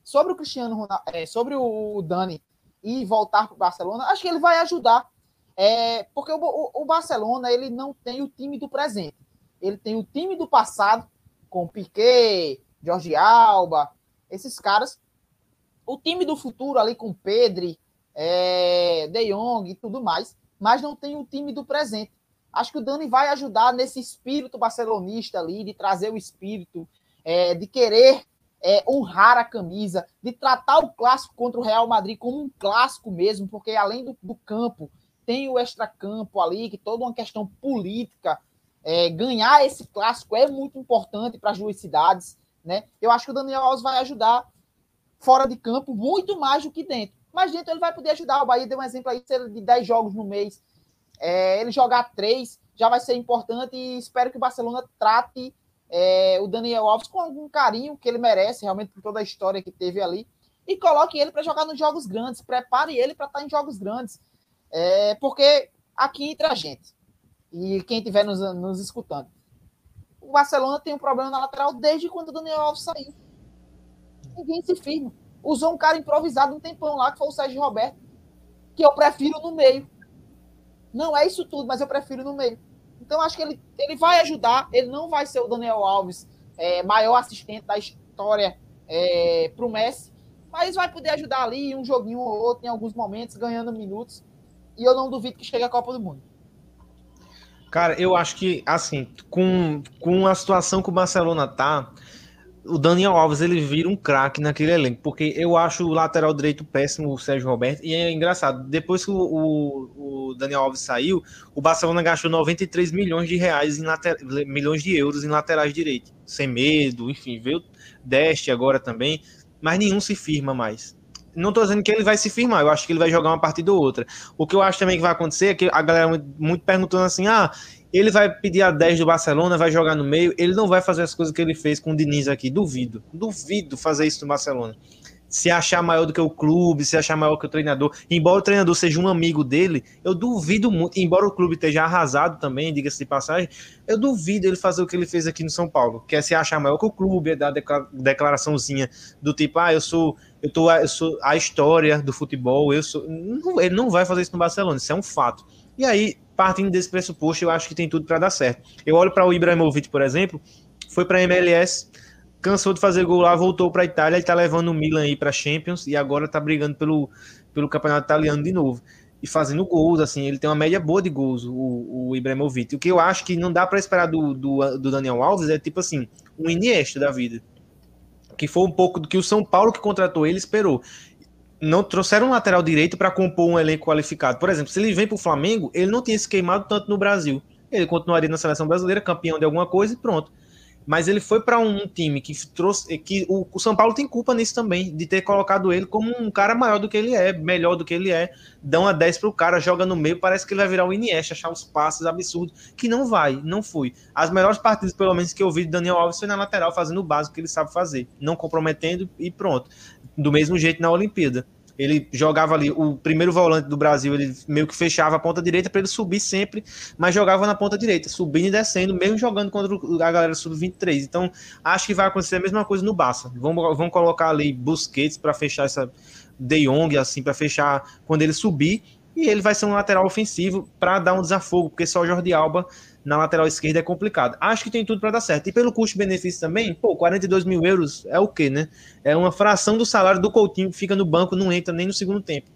Sobre o Cristiano Ronaldo, é, sobre o Dani e voltar para o Barcelona, acho que ele vai ajudar. É, porque o, o, o, Barcelona ele não tem o time do presente. Ele tem o time do passado, com Piquet, Jorge Alba, esses caras. O time do futuro ali com Pedri, é, De Jong e tudo mais, mas não tem o time do presente. Acho que o Dani vai ajudar nesse espírito barcelonista ali, de trazer o espírito, é, de querer é, honrar a camisa, de tratar o clássico contra o Real Madrid como um clássico mesmo, porque além do, do campo, tem o extracampo ali, que toda uma questão política. É, ganhar esse clássico é muito importante para as duas cidades. Né? Eu acho que o Daniel Alves vai ajudar fora de campo muito mais do que dentro. Mas dentro ele vai poder ajudar. O Bahia deu um exemplo aí de 10 jogos no mês. É, ele jogar três já vai ser importante e espero que o Barcelona trate é, o Daniel Alves com algum carinho que ele merece, realmente, por toda a história que teve ali. E coloque ele para jogar nos jogos grandes. Prepare ele para estar em jogos grandes. É, porque aqui entre a gente, e quem estiver nos, nos escutando, o Barcelona tem um problema na lateral desde quando o Daniel Alves saiu. Ninguém se firma. Usou um cara improvisado um tempão lá, que foi o Sérgio Roberto, que eu prefiro no meio. Não é isso tudo, mas eu prefiro no meio. Então, acho que ele, ele vai ajudar. Ele não vai ser o Daniel Alves, é, maior assistente da história é, para o Messi, mas vai poder ajudar ali um joguinho ou outro em alguns momentos, ganhando minutos. E eu não duvido que chegue a Copa do Mundo.
Cara, eu acho que, assim, com, com a situação que o Barcelona tá, o Daniel Alves ele vira um craque naquele elenco, porque eu acho o lateral direito péssimo, o Sérgio Roberto, e é engraçado, depois que o, o, Daniel Alves saiu, o Barcelona gastou 93 milhões de reais em later, milhões de euros em laterais direito, sem medo, enfim, veio Deste agora também, mas nenhum se firma mais. Não tô dizendo que ele vai se firmar, eu acho que ele vai jogar uma partida ou outra. O que eu acho também que vai acontecer é que a galera muito perguntando assim: ah, ele vai pedir a 10 do Barcelona, vai jogar no meio, ele não vai fazer as coisas que ele fez com o Diniz aqui. Duvido, duvido fazer isso no Barcelona. Se achar maior do que o clube, se achar maior que o treinador, embora o treinador seja um amigo dele, eu duvido muito, embora o clube esteja arrasado também, diga-se de passagem, eu duvido ele fazer o que ele fez aqui no São Paulo, que é se achar maior que o clube, é dar declaraçãozinha do tipo, ah, eu sou, eu tô, eu sou a história do futebol, eu sou. Não, ele não vai fazer isso no Barcelona, isso é um fato. E aí, partindo desse pressuposto, eu acho que tem tudo para dar certo. Eu olho para o Ibrahimovic, por exemplo, foi para a MLS, cansou de fazer gol lá, voltou para a Itália, ele está levando o Milan aí para Champions e agora está brigando pelo, pelo campeonato italiano de novo. E fazendo gols, assim, ele tem uma média boa de gols, o, o Ibrahimovic. O que eu acho que não dá para esperar do, do, do, Daniel Alves é tipo assim, um Iniesta da vida. Que foi um pouco do que o São Paulo que contratou ele esperou não trouxeram um lateral direito para compor um elenco qualificado. Por exemplo, se ele vem para o Flamengo, ele não tinha se queimado tanto no Brasil. Ele continuaria na seleção brasileira, campeão de alguma coisa e pronto. Mas ele foi para um time que trouxe. que o, o, São Paulo tem culpa nisso também, de ter colocado ele como um cara maior do que ele é, melhor do que ele é. Dá uma 10 para o cara, joga no meio, parece que ele vai virar o Iniesta, achar uns passes absurdos, que não vai, não foi. As melhores partidas, pelo menos, que eu vi de Daniel Alves foi na lateral, fazendo o básico que ele sabe fazer, não comprometendo e pronto do mesmo jeito na Olimpíada. Ele jogava ali, o primeiro volante do Brasil, ele meio que fechava a ponta direita para ele subir sempre, mas jogava na ponta direita, subindo e descendo, mesmo jogando contra a galera sub-23. Então, acho que vai acontecer a mesma coisa no Barça. Vamos colocar ali Busquets para fechar essa De Jong, assim, para fechar quando ele subir, e ele vai ser um lateral ofensivo para dar um desafogo, porque só o Jordi Alba na lateral esquerda é complicado. Acho que tem tudo para dar certo. E pelo custo-benefício também, pô, 42 mil euros é o quê, né? É uma fração do salário do Coutinho que fica no banco, não entra nem no segundo tempo.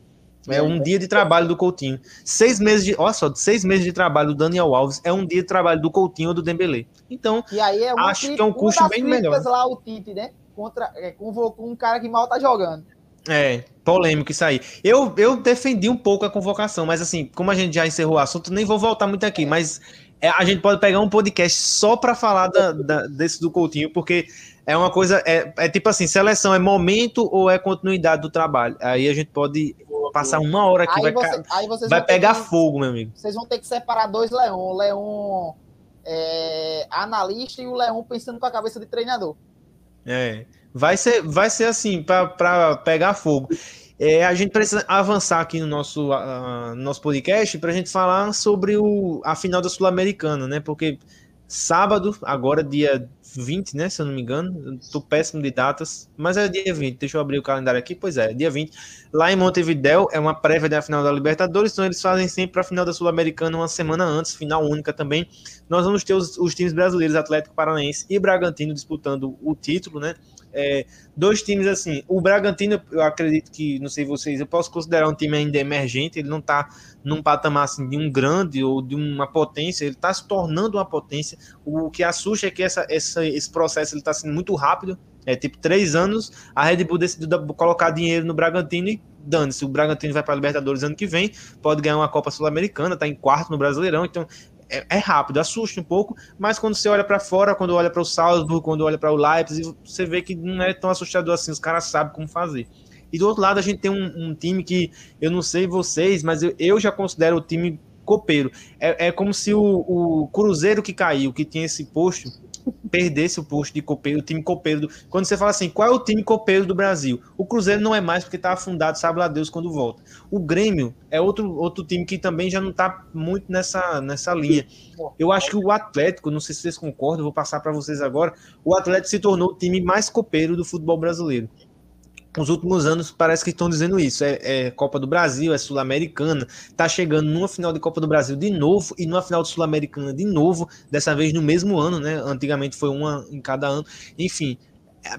É um dia de trabalho do Coutinho. Seis meses de. Olha só, seis meses de trabalho do Daniel Alves é um dia de trabalho do Coutinho ou do Dembele. Então,
é
acho que é um custo bem melhor.
lá o Tite, né? Contra, é, convocou um cara que mal tá jogando.
É, polêmico isso aí. Eu, eu defendi um pouco a convocação, mas assim, como a gente já encerrou o assunto, nem vou voltar muito aqui, mas é, a gente pode pegar um podcast só para falar da, da, desse do Coutinho, porque é uma coisa, é, é, tipo assim, seleção é momento ou é continuidade do trabalho? Aí a gente pode passar uma hora aqui, aí vai, você, vai pegar que, fogo, meu amigo.
Vocês vão ter que separar dois Leão, o Leão é, analista e o Leão pensando com a cabeça de treinador.
É, vai ser, vai ser assim, para pegar fogo. É, a gente precisa avançar aqui no nosso, uh, nosso podcast para a gente falar sobre o, a final da Sul-Americana, né? Porque sábado, agora dia 20, né? Se eu não me engano, tô péssimo de datas, mas é dia 20. Deixa eu abrir o calendário aqui. Pois é, dia 20. Lá em Montevidéu é uma prévia da final da Libertadores, então eles fazem sempre a final da Sul-Americana uma semana antes, final única também. Nós vamos ter os, os times brasileiros, Atlético Paranaense e Bragantino disputando o título, né? É, dois times assim, o Bragantino, eu acredito que, não sei vocês, eu posso considerar um time ainda emergente, ele não tá num patamar assim, de um grande ou de uma potência, ele está se tornando uma potência. O que assusta é que essa, essa, esse processo ele está sendo muito rápido. É tipo três anos, a Red Bull decidiu colocar dinheiro no Bragantino e dane-se. O Bragantino vai para a Libertadores ano que vem, pode ganhar uma Copa Sul-Americana, está em quarto no Brasileirão, então é, é, rápido, assusta um pouco, mas quando você olha para fora, quando olha para o Salzburg, quando olha para o Leipzig, você vê que não é tão assustador assim, os caras sabem como fazer. E do outro lado, a gente tem um, um time que eu não sei vocês, mas eu, eu já considero o time copeiro. É, é como se o, o Cruzeiro que caiu, que tinha esse posto, perdesse o posto de copeiro, o time copeiro. Do... Quando você fala assim, qual é o time copeiro do Brasil? O Cruzeiro não é mais porque está afundado, sabe lá Deus quando volta. O Grêmio é outro, outro time que também já não está muito nessa, nessa linha. Eu acho que o Atlético, não sei se vocês concordam, vou passar para vocês agora. O Atlético se tornou o time mais copeiro do futebol brasileiro os últimos anos parece que estão dizendo isso. É, é Copa do Brasil, é Sul-Americana, tá chegando numa final de Copa do Brasil de novo e numa final de Sul-Americana de novo, dessa vez no mesmo ano, né? Antigamente foi uma em cada ano. Enfim,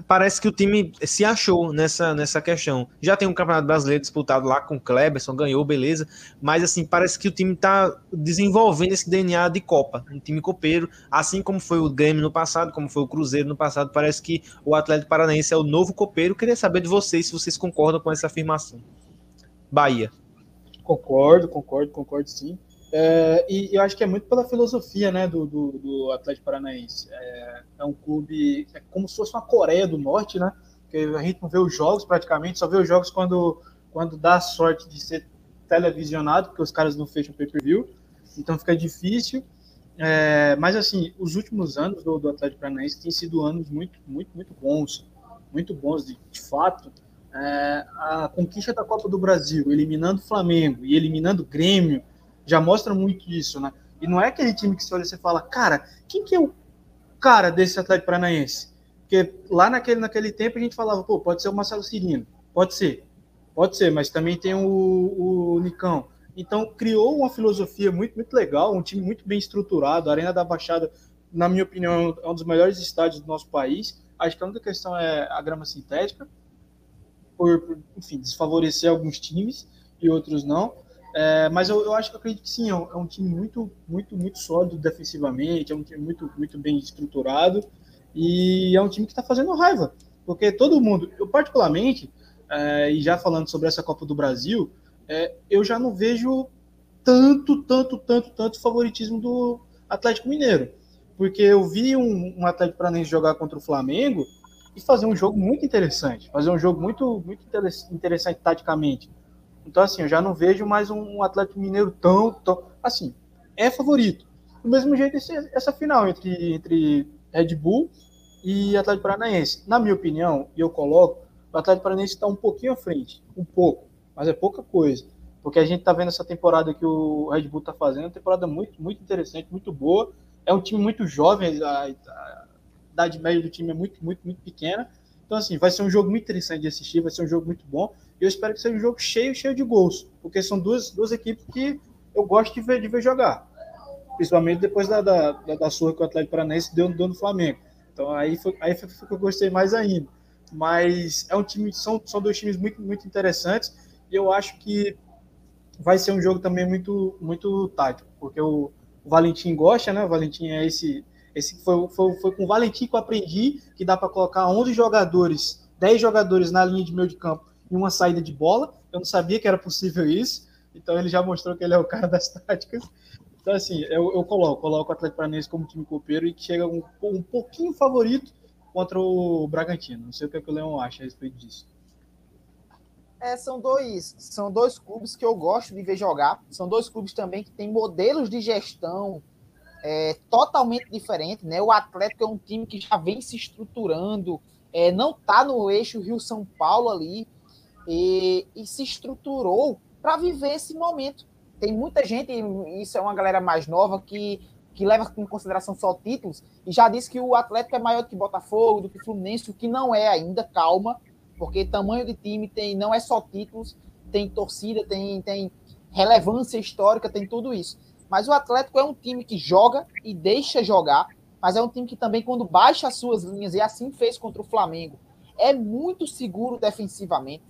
parece que o time se achou nessa, nessa questão. Já tem um campeonato brasileiro disputado lá com o Kleberson, ganhou, beleza. Mas assim, parece que o time está desenvolvendo esse DNA de Copa, um time copeiro, assim como foi o Grêmio no passado, como foi o Cruzeiro no passado. Parece que o Atlético Paranaense é o novo copeiro. Queria saber de vocês se vocês concordam com essa afirmação. Bahia.
Concordo, concordo, concordo sim. É, e eu acho que é muito pela filosofia né, do, do, do Atlético Paranaense. É, é, um clube, é como se fosse uma Coreia do Norte, né? Porque a gente não vê os jogos praticamente, só vê os jogos quando, quando dá a sorte de ser televisionado, porque os caras não fecham pay-per-view, então fica difícil. É, mas assim, os últimos anos do, do Atlético Paranaense têm sido anos muito, muito, muito bons, muito bons de, de fato. É, a conquista da Copa do Brasil, eliminando o Flamengo e eliminando o Grêmio, já mostra muito isso, né? E não é aquele time que você olha e você fala, cara, quem que é o cara desse Atlético Paranaense? Porque lá naquele, naquele tempo a gente falava, pô, pode ser o Marcelo Cirino, pode ser, pode ser, mas também tem o, o Nicão. Então criou uma filosofia muito, muito legal, um time muito bem estruturado. A Arena da Baixada, na minha opinião, é um dos melhores estádios do nosso país. Acho que a única questão é a grama sintética, por, enfim, desfavorecer alguns times e outros não. É, mas eu, eu, acho que eu acredito que sim, é um, é um, time muito, muito, muito sólido defensivamente, é um time muito, muito bem estruturado e é um time que está fazendo raiva, porque todo mundo, eu particularmente, é, e já falando sobre essa Copa do Brasil, é, eu já não vejo tanto, tanto, tanto, tanto favoritismo do Atlético Mineiro, porque eu vi um, um Atlético Paranaense jogar contra o Flamengo e fazer um jogo muito interessante, fazer um jogo muito, muito interessante taticamente então, assim, eu já não vejo mais um Atlético Mineiro tão, tão. Assim, é favorito. Do mesmo jeito, esse, essa final entre, entre Red Bull e Atlético Paranaense. Na minha opinião, e eu coloco, o Atlético Paranaense está um pouquinho à frente. Um pouco. Mas é pouca coisa. Porque a gente está vendo essa temporada que o Red Bull está fazendo, uma temporada muito, muito interessante, muito boa. É um time muito jovem, a, a idade média do time é muito, muito, muito pequena. Então, assim, vai ser um jogo muito interessante de assistir, vai ser um jogo muito bom eu espero que seja um jogo cheio, cheio de gols, porque são duas, duas equipes que eu gosto de ver, de ver jogar, principalmente depois da, da, da, surra que o Atlético Paranaense deu, deu no Flamengo. Então aí foi, aí foi que eu gostei mais ainda. Mas é um time, são, são dois times muito, muito interessantes e eu acho que vai ser um jogo também muito, muito tático, porque o, o Valentim gosta, né? O Valentim é esse. Esse foi, foi, foi com o Valentim que eu aprendi que dá para colocar 11 jogadores, 10 jogadores na linha de meio de campo em uma saída de bola. Eu não sabia que era possível isso. Então ele já mostrou que ele é o cara das táticas. Então, assim, eu, eu coloco, coloco o Atlético Paranaense como time copeiro e chega um, um pouquinho favorito contra o Bragantino. Não sei o que, é que o Leão acha a respeito disso.
É, são dois, são dois clubes que eu gosto de ver jogar. São dois clubes também que têm modelos de gestão é, totalmente diferentes. Né? O Atlético é um time que já vem se estruturando é, não está no eixo Rio-São Paulo ali e, e se estruturou para viver esse momento. Tem muita gente, isso é uma galera mais nova, que, que leva em consideração só títulos e já disse que o Atlético é maior do que Botafogo, do que Fluminense, o que não é ainda, calma, porque tamanho de time tem não é só títulos, tem torcida, tem, tem relevância histórica, tem tudo isso. Mas o Atlético é um time que joga e deixa jogar, mas é um time que também, quando baixa as suas linhas, e assim fez contra o Flamengo, é muito seguro defensivamente.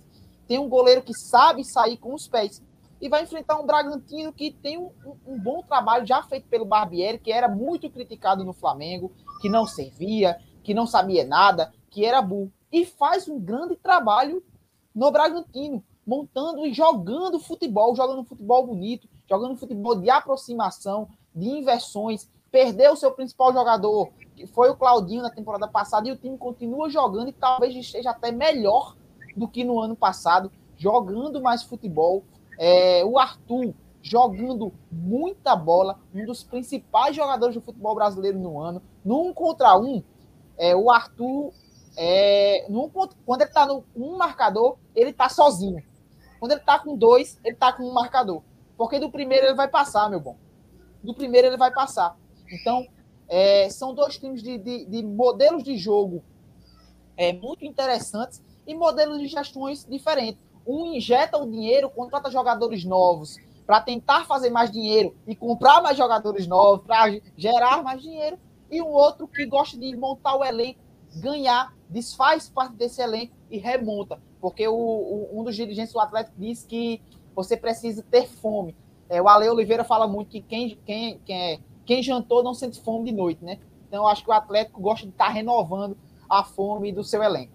Tem um goleiro que sabe sair com os pés. E vai enfrentar um Bragantino que tem um, um, bom trabalho já feito pelo Barbieri, que era muito criticado no Flamengo, que não servia, que não sabia nada, que era burro. E faz um grande trabalho no Bragantino, montando e jogando futebol, jogando futebol bonito, jogando futebol de aproximação, de inversões, perdeu o seu principal jogador, que foi o Claudinho na temporada passada, e o time continua jogando e talvez esteja até melhor do que no ano passado, jogando mais futebol. É, o Arthur jogando muita bola, um dos principais jogadores do futebol brasileiro no ano. No um contra um, é, o Arthur, é, no, quando ele está no um marcador, ele está sozinho. Quando ele está com dois, ele está com um marcador. Porque do primeiro ele vai passar, meu bom. Do primeiro ele vai passar. Então, é, são dois times de, de, de, modelos de jogo é, muito interessantes e modelos de gestões diferentes. Um injeta o dinheiro, contrata jogadores novos para tentar fazer mais dinheiro e comprar mais jogadores novos, para gerar mais dinheiro, e um outro que gosta de montar o elenco, ganhar, desfaz parte desse elenco e remonta. Porque o, o, um dos dirigentes do Atlético disse que você precisa ter fome. É, o Ale Oliveira fala muito que quem, quem, quem é quem jantou não sente fome de noite, né? Então, acho que o Atlético gosta de estar tá renovando a fome do seu elenco.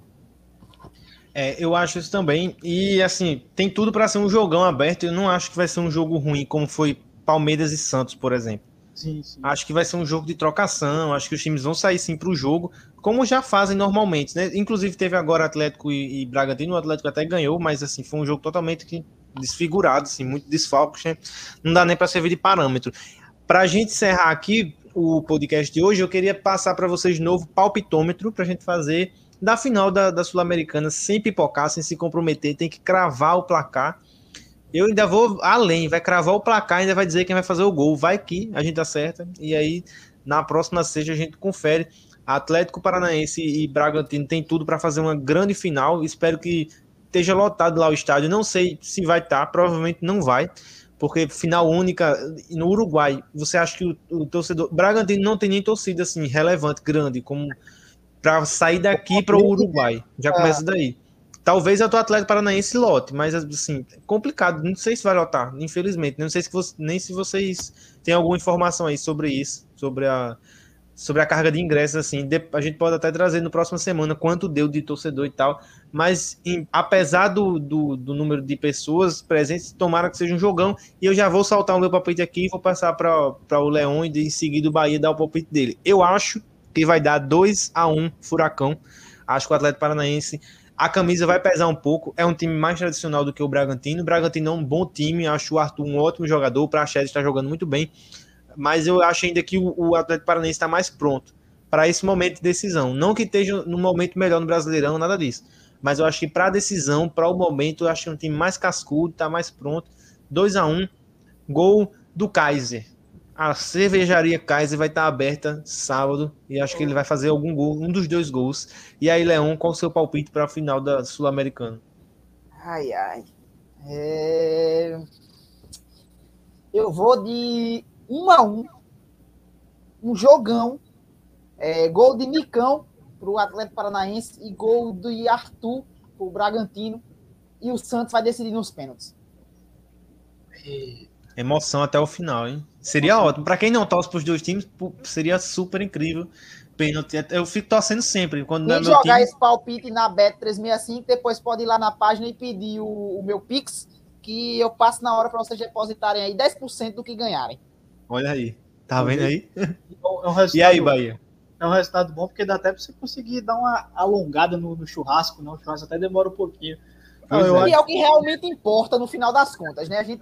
É, eu acho isso também. E, assim, tem tudo para ser um jogão aberto. Eu não acho que vai ser um jogo ruim, como foi Palmeiras e Santos, por exemplo. Sim, sim. Acho que vai ser um jogo de trocação. Acho que os times vão sair sim para o jogo, como já fazem normalmente, né? Inclusive, teve agora Atlético e, e Bragantino. O Atlético até ganhou, mas, assim, foi um jogo totalmente desfigurado, assim, muito desfalque. Né? Não dá nem para servir de parâmetro. Para a gente encerrar aqui o podcast de hoje, eu queria passar para vocês de novo palpitômetro para a gente fazer da final da, da Sul-Americana sem pipocar, sem se comprometer, tem que cravar o placar. Eu ainda vou além, vai cravar o placar, ainda vai dizer quem vai fazer o gol. Vai que a gente acerta. E aí, na próxima sexta, a gente confere. Atlético Paranaense e Bragantino tem tudo para fazer uma grande final. Espero que esteja lotado lá o estádio. Não sei se vai estar, tá, provavelmente não vai porque final única no Uruguai, você acha que o, o torcedor Bragantino não tem nem torcida assim relevante, grande, como para sair daqui para o Uruguai. Já começa daí. Talvez a tua Atlético Paranaense lote, mas assim, complicado. Não sei se vai lotar, infelizmente. Não sei se você, nem se vocês têm alguma informação aí sobre isso, sobre a sobre a carga de ingressos, assim, a gente pode até trazer no próxima semana quanto deu de torcedor e tal, mas em, apesar do, do, do, número de pessoas presentes, tomara que seja um jogão, e eu já vou saltar o meu palpite aqui e vou passar para o Leão e em seguida o Bahia dar o palpite dele. Eu acho que vai dar 2 a 1 Furacão, acho que o Atlético Paranaense a camisa vai pesar um pouco, é um time mais tradicional do que o Bragantino, o Bragantino é um bom time, acho o Arthur um ótimo jogador, o Praxedes está jogando muito bem, mas eu acho ainda que o, Atlético Paranaense está mais pronto para esse momento de decisão. Não que esteja no momento melhor no Brasileirão, nada disso. Mas eu acho que para a decisão, para o momento, eu acho que é um time mais cascudo, está mais pronto. 2 a 1 um, gol do Kaiser. A cervejaria Kaiser vai estar tá aberta sábado e acho que ele vai fazer algum gol, um dos dois gols. E aí, Leão, qual o seu palpite para a final da Sul-Americana?
Ai, ai. É... Eu vou de 1 a 1 um jogão, é, gol de Nicão para o Atlético Paranaense e gol do Arthur para o Bragantino. E o Santos vai decidir nos pênaltis.
Emoção até o final, hein? Seria Emoção. ótimo. Para quem não torce para os dois times, seria super incrível. Pênalti. Eu fico torcendo sempre. Quando
e jogar time... esse palpite na Bet365, depois pode ir lá na página e pedir o, o meu Pix, que eu passo na hora para vocês depositarem aí 10% do que ganharem.
Olha aí. Tá vendo aí? É um e aí, Bahia?
É um resultado bom porque dá até para você conseguir dar uma alongada no, no churrasco, não? O churrasco até demora um pouquinho.
Não, é. E é o que realmente importa no final das contas, né? A gente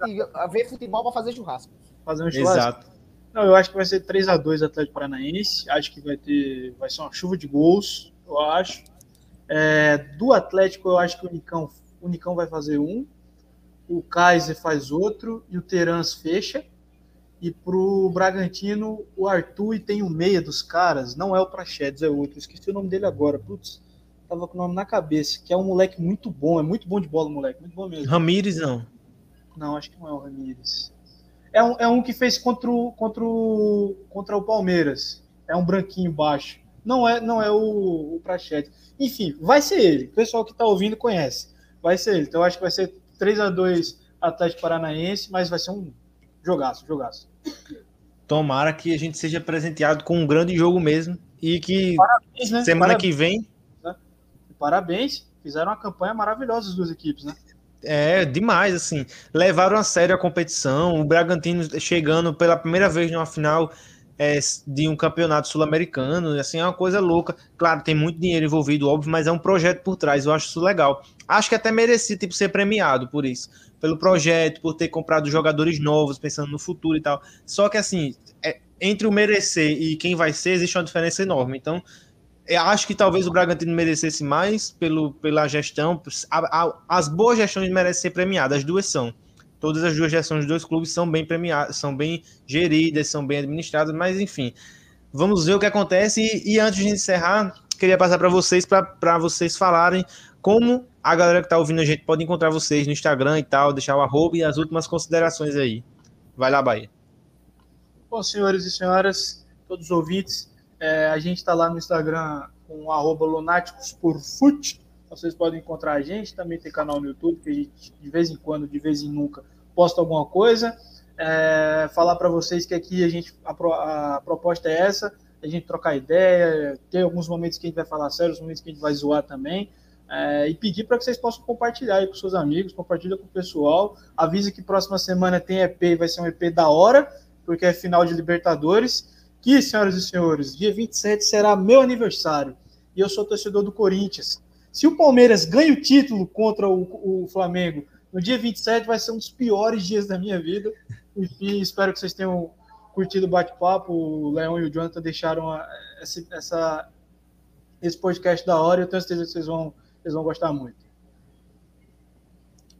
vê futebol para fazer churrasco.
Fazer um churrasco. Exato. Não, eu acho que vai ser 3 x 2 Atlético Paranaense. Acho que vai ter, vai ser uma chuva de gols, eu acho. É, do Atlético, eu acho que o Unicão, o Unicão vai fazer um, o Kaiser faz outro e o Terans fecha. E pro Bragantino, o Arthur e tem o meia dos caras, não é o Prachedes, é outro. Esqueci o nome dele agora. Putz, tava com o nome na cabeça, que é um moleque muito bom, é muito bom de bola, moleque, muito bom mesmo.
Ramires, não.
Não, acho que não é o Ramires. É um, é um que fez contra o, contra, o, contra o Palmeiras. É um branquinho baixo. Não é, não é o, o Prachedes. Enfim, vai ser ele. O pessoal que tá ouvindo conhece. Vai ser ele. Então, eu acho que vai ser 3 a 2 Atlético Paranaense, mas vai ser um jogaço, jogaço.
Tomara que a gente seja presenteado com um grande jogo mesmo e que Parabéns, né? semana Parabéns. que vem.
Parabéns, fizeram uma campanha maravilhosa as duas equipes, né?
É, demais, assim. Levaram a sério a competição. O Bragantino chegando pela primeira vez numa final é, de um campeonato sul-americano, assim, é uma coisa louca. Claro, tem muito dinheiro envolvido, óbvio, mas é um projeto por trás, eu acho isso legal. Acho que até merecia tipo, ser premiado por isso, pelo projeto, por ter comprado jogadores novos, pensando no futuro e tal. Só que, assim, é, entre o merecer e quem vai ser, existe uma diferença enorme. Então, eu acho que talvez o Bragantino merecesse mais pelo, pela gestão. A, a, as boas gestões merecem ser premiadas, as duas são todas as duas gestões dos dois clubes são bem premiadas, são bem geridas, são bem administradas, mas enfim, vamos ver o que acontece. E, e antes de encerrar, queria passar para vocês, para vocês falarem como a galera que está ouvindo a gente pode encontrar vocês no Instagram e tal, deixar o arroba e as últimas considerações aí. Vai lá, Bahia.
Bom, senhores e senhoras, todos os ouvintes, é, a gente está lá no Instagram com arroba vocês podem encontrar a gente, também tem canal no YouTube, que a gente, de vez em quando, de vez em nunca, posta alguma coisa. É, falar para vocês que aqui a gente a, a, proposta é essa, a gente trocar ideia, ter alguns momentos que a gente vai falar sério, os momentos que a gente vai zoar também. É, e pedir para que vocês possam compartilhar aí com seus amigos, compartilha com o pessoal. Avisa que próxima semana tem EP vai ser um EP da hora, porque é final de Libertadores. Que, senhoras e senhores, dia 27 será meu aniversário. E eu sou torcedor do Corinthians. Se o Palmeiras ganha o título contra o, o Flamengo no dia 27, vai ser um dos piores dias da minha vida. Enfim, espero que vocês tenham curtido o bate-papo. O Leão e o Jonathan deixaram a, essa, essa, esse podcast da hora eu tenho certeza que vocês vão, vocês vão gostar muito.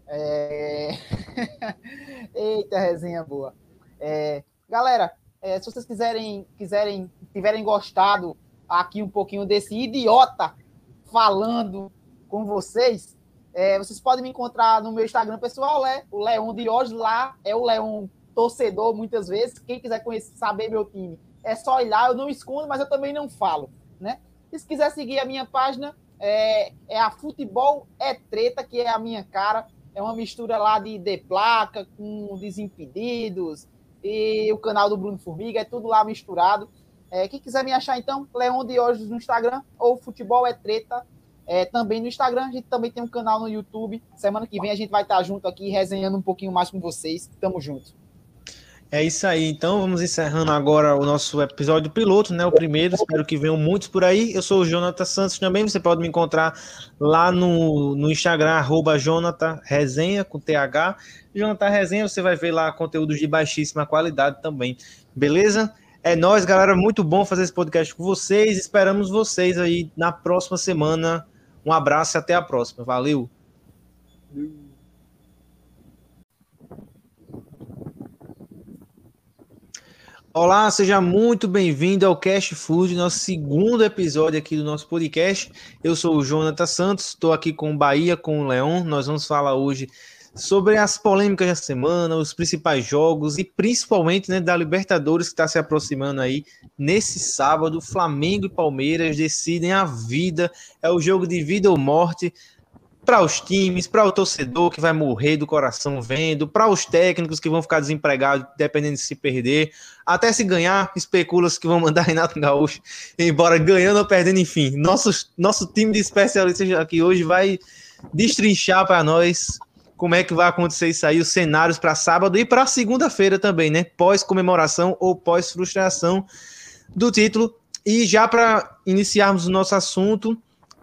É... Eita, resenha boa. É... Galera, é, se vocês quiserem, quiserem, tiverem gostado aqui um pouquinho desse idiota falando com vocês, é, vocês podem me encontrar no meu Instagram pessoal, é o Leão de hoje. Lá é o Leão torcedor, muitas vezes. Quem quiser conhecer, saber meu time, é só ir lá. Eu não escondo, mas eu também não falo, né? E se quiser seguir a minha página, é, é a Futebol é Treta, que é a minha cara. É uma mistura lá de, de placa com Desimpedidos e o canal do Bruno Formiga, é tudo lá misturado. É, quem quiser me achar, então, Leon hoje no Instagram ou Futebol é Treta é, também no Instagram. A gente também tem um canal no YouTube. Semana que vem a gente vai estar junto aqui resenhando um pouquinho mais com vocês. Tamo junto.
É isso aí, então vamos encerrando agora o nosso episódio piloto, né? O primeiro, espero que venham muitos por aí. Eu sou o Jonathan Santos também, você pode me encontrar lá no, no Instagram, arroba Jonathan Resenha, com TH. Jonathan Resenha, você vai ver lá conteúdos de baixíssima qualidade também, beleza? É nós, galera, muito bom fazer esse podcast com vocês. Esperamos vocês aí na próxima semana. Um abraço e até a próxima. Valeu. Olá, seja muito bem-vindo ao Cash Food, nosso segundo episódio aqui do nosso podcast. Eu sou o Jonathan Santos, estou aqui com o Bahia, com o Leão. Nós vamos falar hoje sobre as polêmicas da semana, os principais jogos e principalmente né, da Libertadores que está se aproximando aí. Nesse sábado, Flamengo e Palmeiras decidem a vida. É o jogo de vida ou morte para os times, para o torcedor que vai morrer do coração vendo, para os técnicos que vão ficar desempregados dependendo de se perder, até se ganhar, especula-se que vão mandar Renato Gaúcho embora ganhando ou perdendo, enfim. Nosso, nosso time de especialistas aqui hoje vai destrinchar para nós como é que vai acontecer isso aí, os cenários para sábado e para segunda-feira também, né? Pós comemoração ou pós frustração do título. E já para iniciarmos o nosso assunto,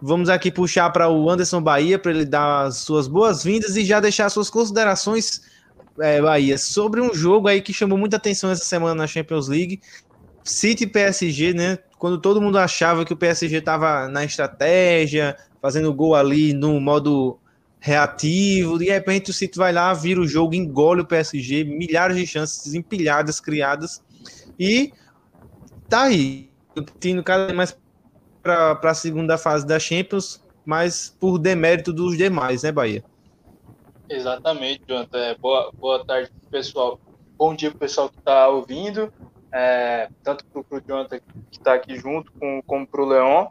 vamos aqui puxar para o Anderson Bahia para ele dar as suas boas-vindas e já deixar suas considerações, é, Bahia, sobre um jogo aí que chamou muita atenção essa semana na Champions League, City PSG, né? Quando todo mundo achava que o PSG estava na estratégia, fazendo gol ali no modo reativo, de repente o City vai lá, vira o jogo, engole o PSG, milhares de chances empilhadas, criadas, e tá aí, indo cada vez mais para a segunda fase da Champions, mas por demérito dos demais, né, Bahia?
Exatamente, Jonathan. É, boa, boa tarde, pessoal. Bom dia, pessoal que está ouvindo, é, tanto para o Jonathan que está aqui junto, com, como para o Leon.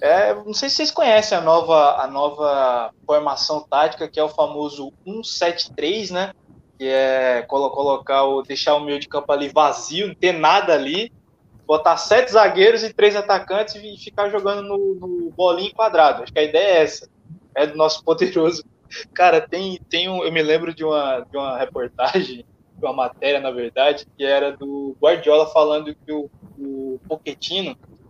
É, não sei se vocês conhecem a nova, a nova formação tática, que é o famoso 173, né? Que é colocar o, deixar o meio de campo ali vazio, não ter nada ali, botar sete zagueiros e três atacantes e ficar jogando no, no bolinho quadrado. Acho que a ideia é essa. É do nosso poderoso. Cara, tem, tem um, eu me lembro de uma, de uma reportagem, de uma matéria, na verdade, que era do Guardiola falando que o, o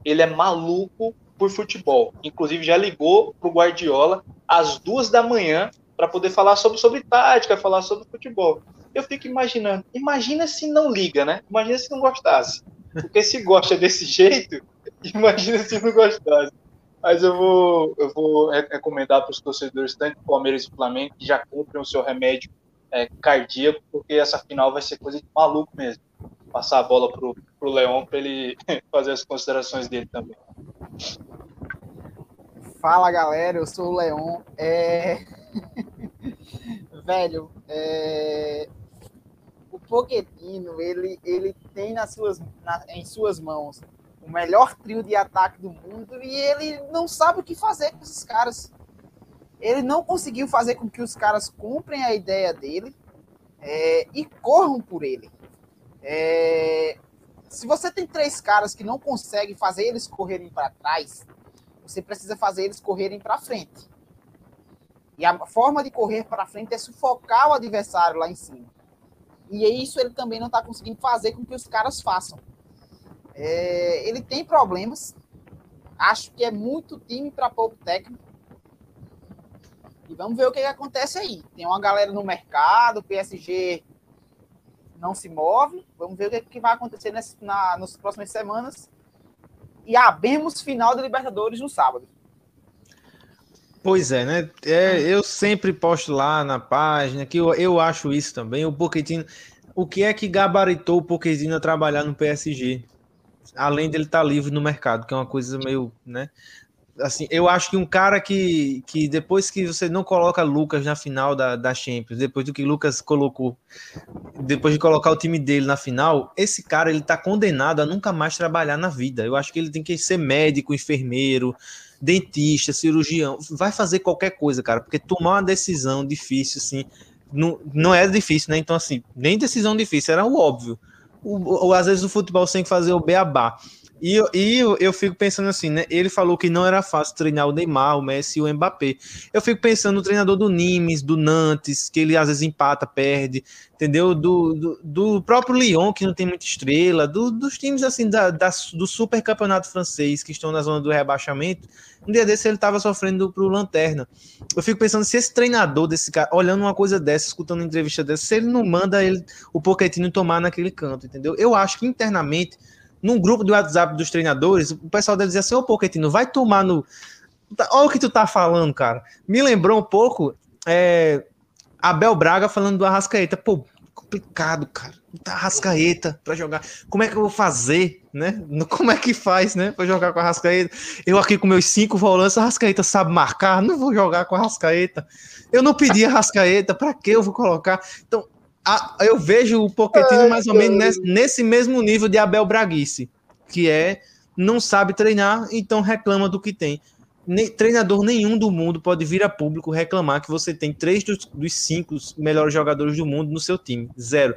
ele é maluco por futebol. Inclusive, já ligou para o Guardiola às duas da manhã para poder falar sobre, sobre tática, falar sobre futebol. Eu fico imaginando, imagina se não liga, né? Imagina se não gostasse. Porque se gosta desse jeito, imagina se não gostasse. Mas eu vou, eu vou recomendar para os torcedores, tanto Palmeiras e Flamengo, que já comprem o seu remédio é, cardíaco, porque essa final vai ser coisa de maluco mesmo. Passar a bola para o Leão para ele fazer as considerações dele também.
Fala galera, eu sou o Leon. É... Velho, é... Pochettino ele, ele tem nas suas, na, em suas mãos o melhor trio de ataque do mundo e ele não sabe o que fazer com esses caras. Ele não conseguiu fazer com que os caras comprem a ideia dele é, e corram por ele. É, se você tem três caras que não conseguem fazer eles correrem para trás, você precisa fazer eles correrem para frente. E a forma de correr para frente é sufocar o adversário lá em cima. E isso ele também não está conseguindo fazer com que os caras façam. É, ele tem problemas. Acho que é muito time para pouco técnico. E vamos ver o que, que, acontece aí. Tem uma galera no mercado, o PSG não se move. Vamos ver o que, que vai acontecer nesse, na, nas próximas semanas e abemos final da Libertadores no sábado.
Pois é, né? É, eu sempre posto lá na página que eu, eu acho isso também. O Pochettino, o que é que gabaritou o Pochettino a trabalhar no PSG? Além dele estar tá livre no mercado, que é uma coisa meio, né? assim, eu acho que um cara que, que depois que você não coloca Lucas na final da, da Champions, depois do que Lucas colocou, depois de colocar o time dele na final, esse cara ele tá condenado a nunca mais trabalhar na vida. Eu acho que ele tem que ser médico, enfermeiro, dentista, cirurgião, vai fazer qualquer coisa, cara, porque tomar uma decisão difícil, assim, não, não é difícil, né? Então, assim, nem decisão difícil, era o óbvio. O, o, às vezes o futebol tem que fazer o beabá. E, e eu, eu fico pensando assim, né? Ele falou que não era fácil treinar o Neymar, o Messi e o Mbappé. Eu fico pensando no treinador do Nimes, do Nantes, que ele às vezes empata, perde, entendeu? Do, do, do próprio Lyon, que não tem muita estrela, do, dos times assim da, da, do super campeonato francês, que estão na zona do rebaixamento. Um dia desse ele estava sofrendo pro Lanterna. Eu fico pensando se esse treinador desse cara, olhando uma coisa dessa, escutando uma entrevista dessa, se ele não manda ele, o Pochettino tomar naquele canto, entendeu? Eu acho que internamente num grupo do WhatsApp dos treinadores, o pessoal deve dizer assim, ô Pochettino, vai tomar no... Olha o que tu tá falando, cara. Me lembrou um pouco é, Abel Braga falando do Arrascaeta. Pô, complicado, cara. Tá Arrascaeta pra jogar. Como é que eu vou fazer, né? Como é que faz, né? Pra jogar com a Arrascaeta. Eu aqui com meus cinco volantes, a Arrascaeta sabe marcar, não vou jogar com a Arrascaeta. Eu não pedi a Arrascaeta, pra que eu vou colocar? Então, a, eu vejo o Pochettino mais ou menos nesse, nesse, mesmo nível de Abel Braguice, que é não sabe treinar, então reclama do que tem treinador nenhum do mundo pode vir a público reclamar que você tem três dos, dos, cinco melhores jogadores do mundo no seu time. Zero.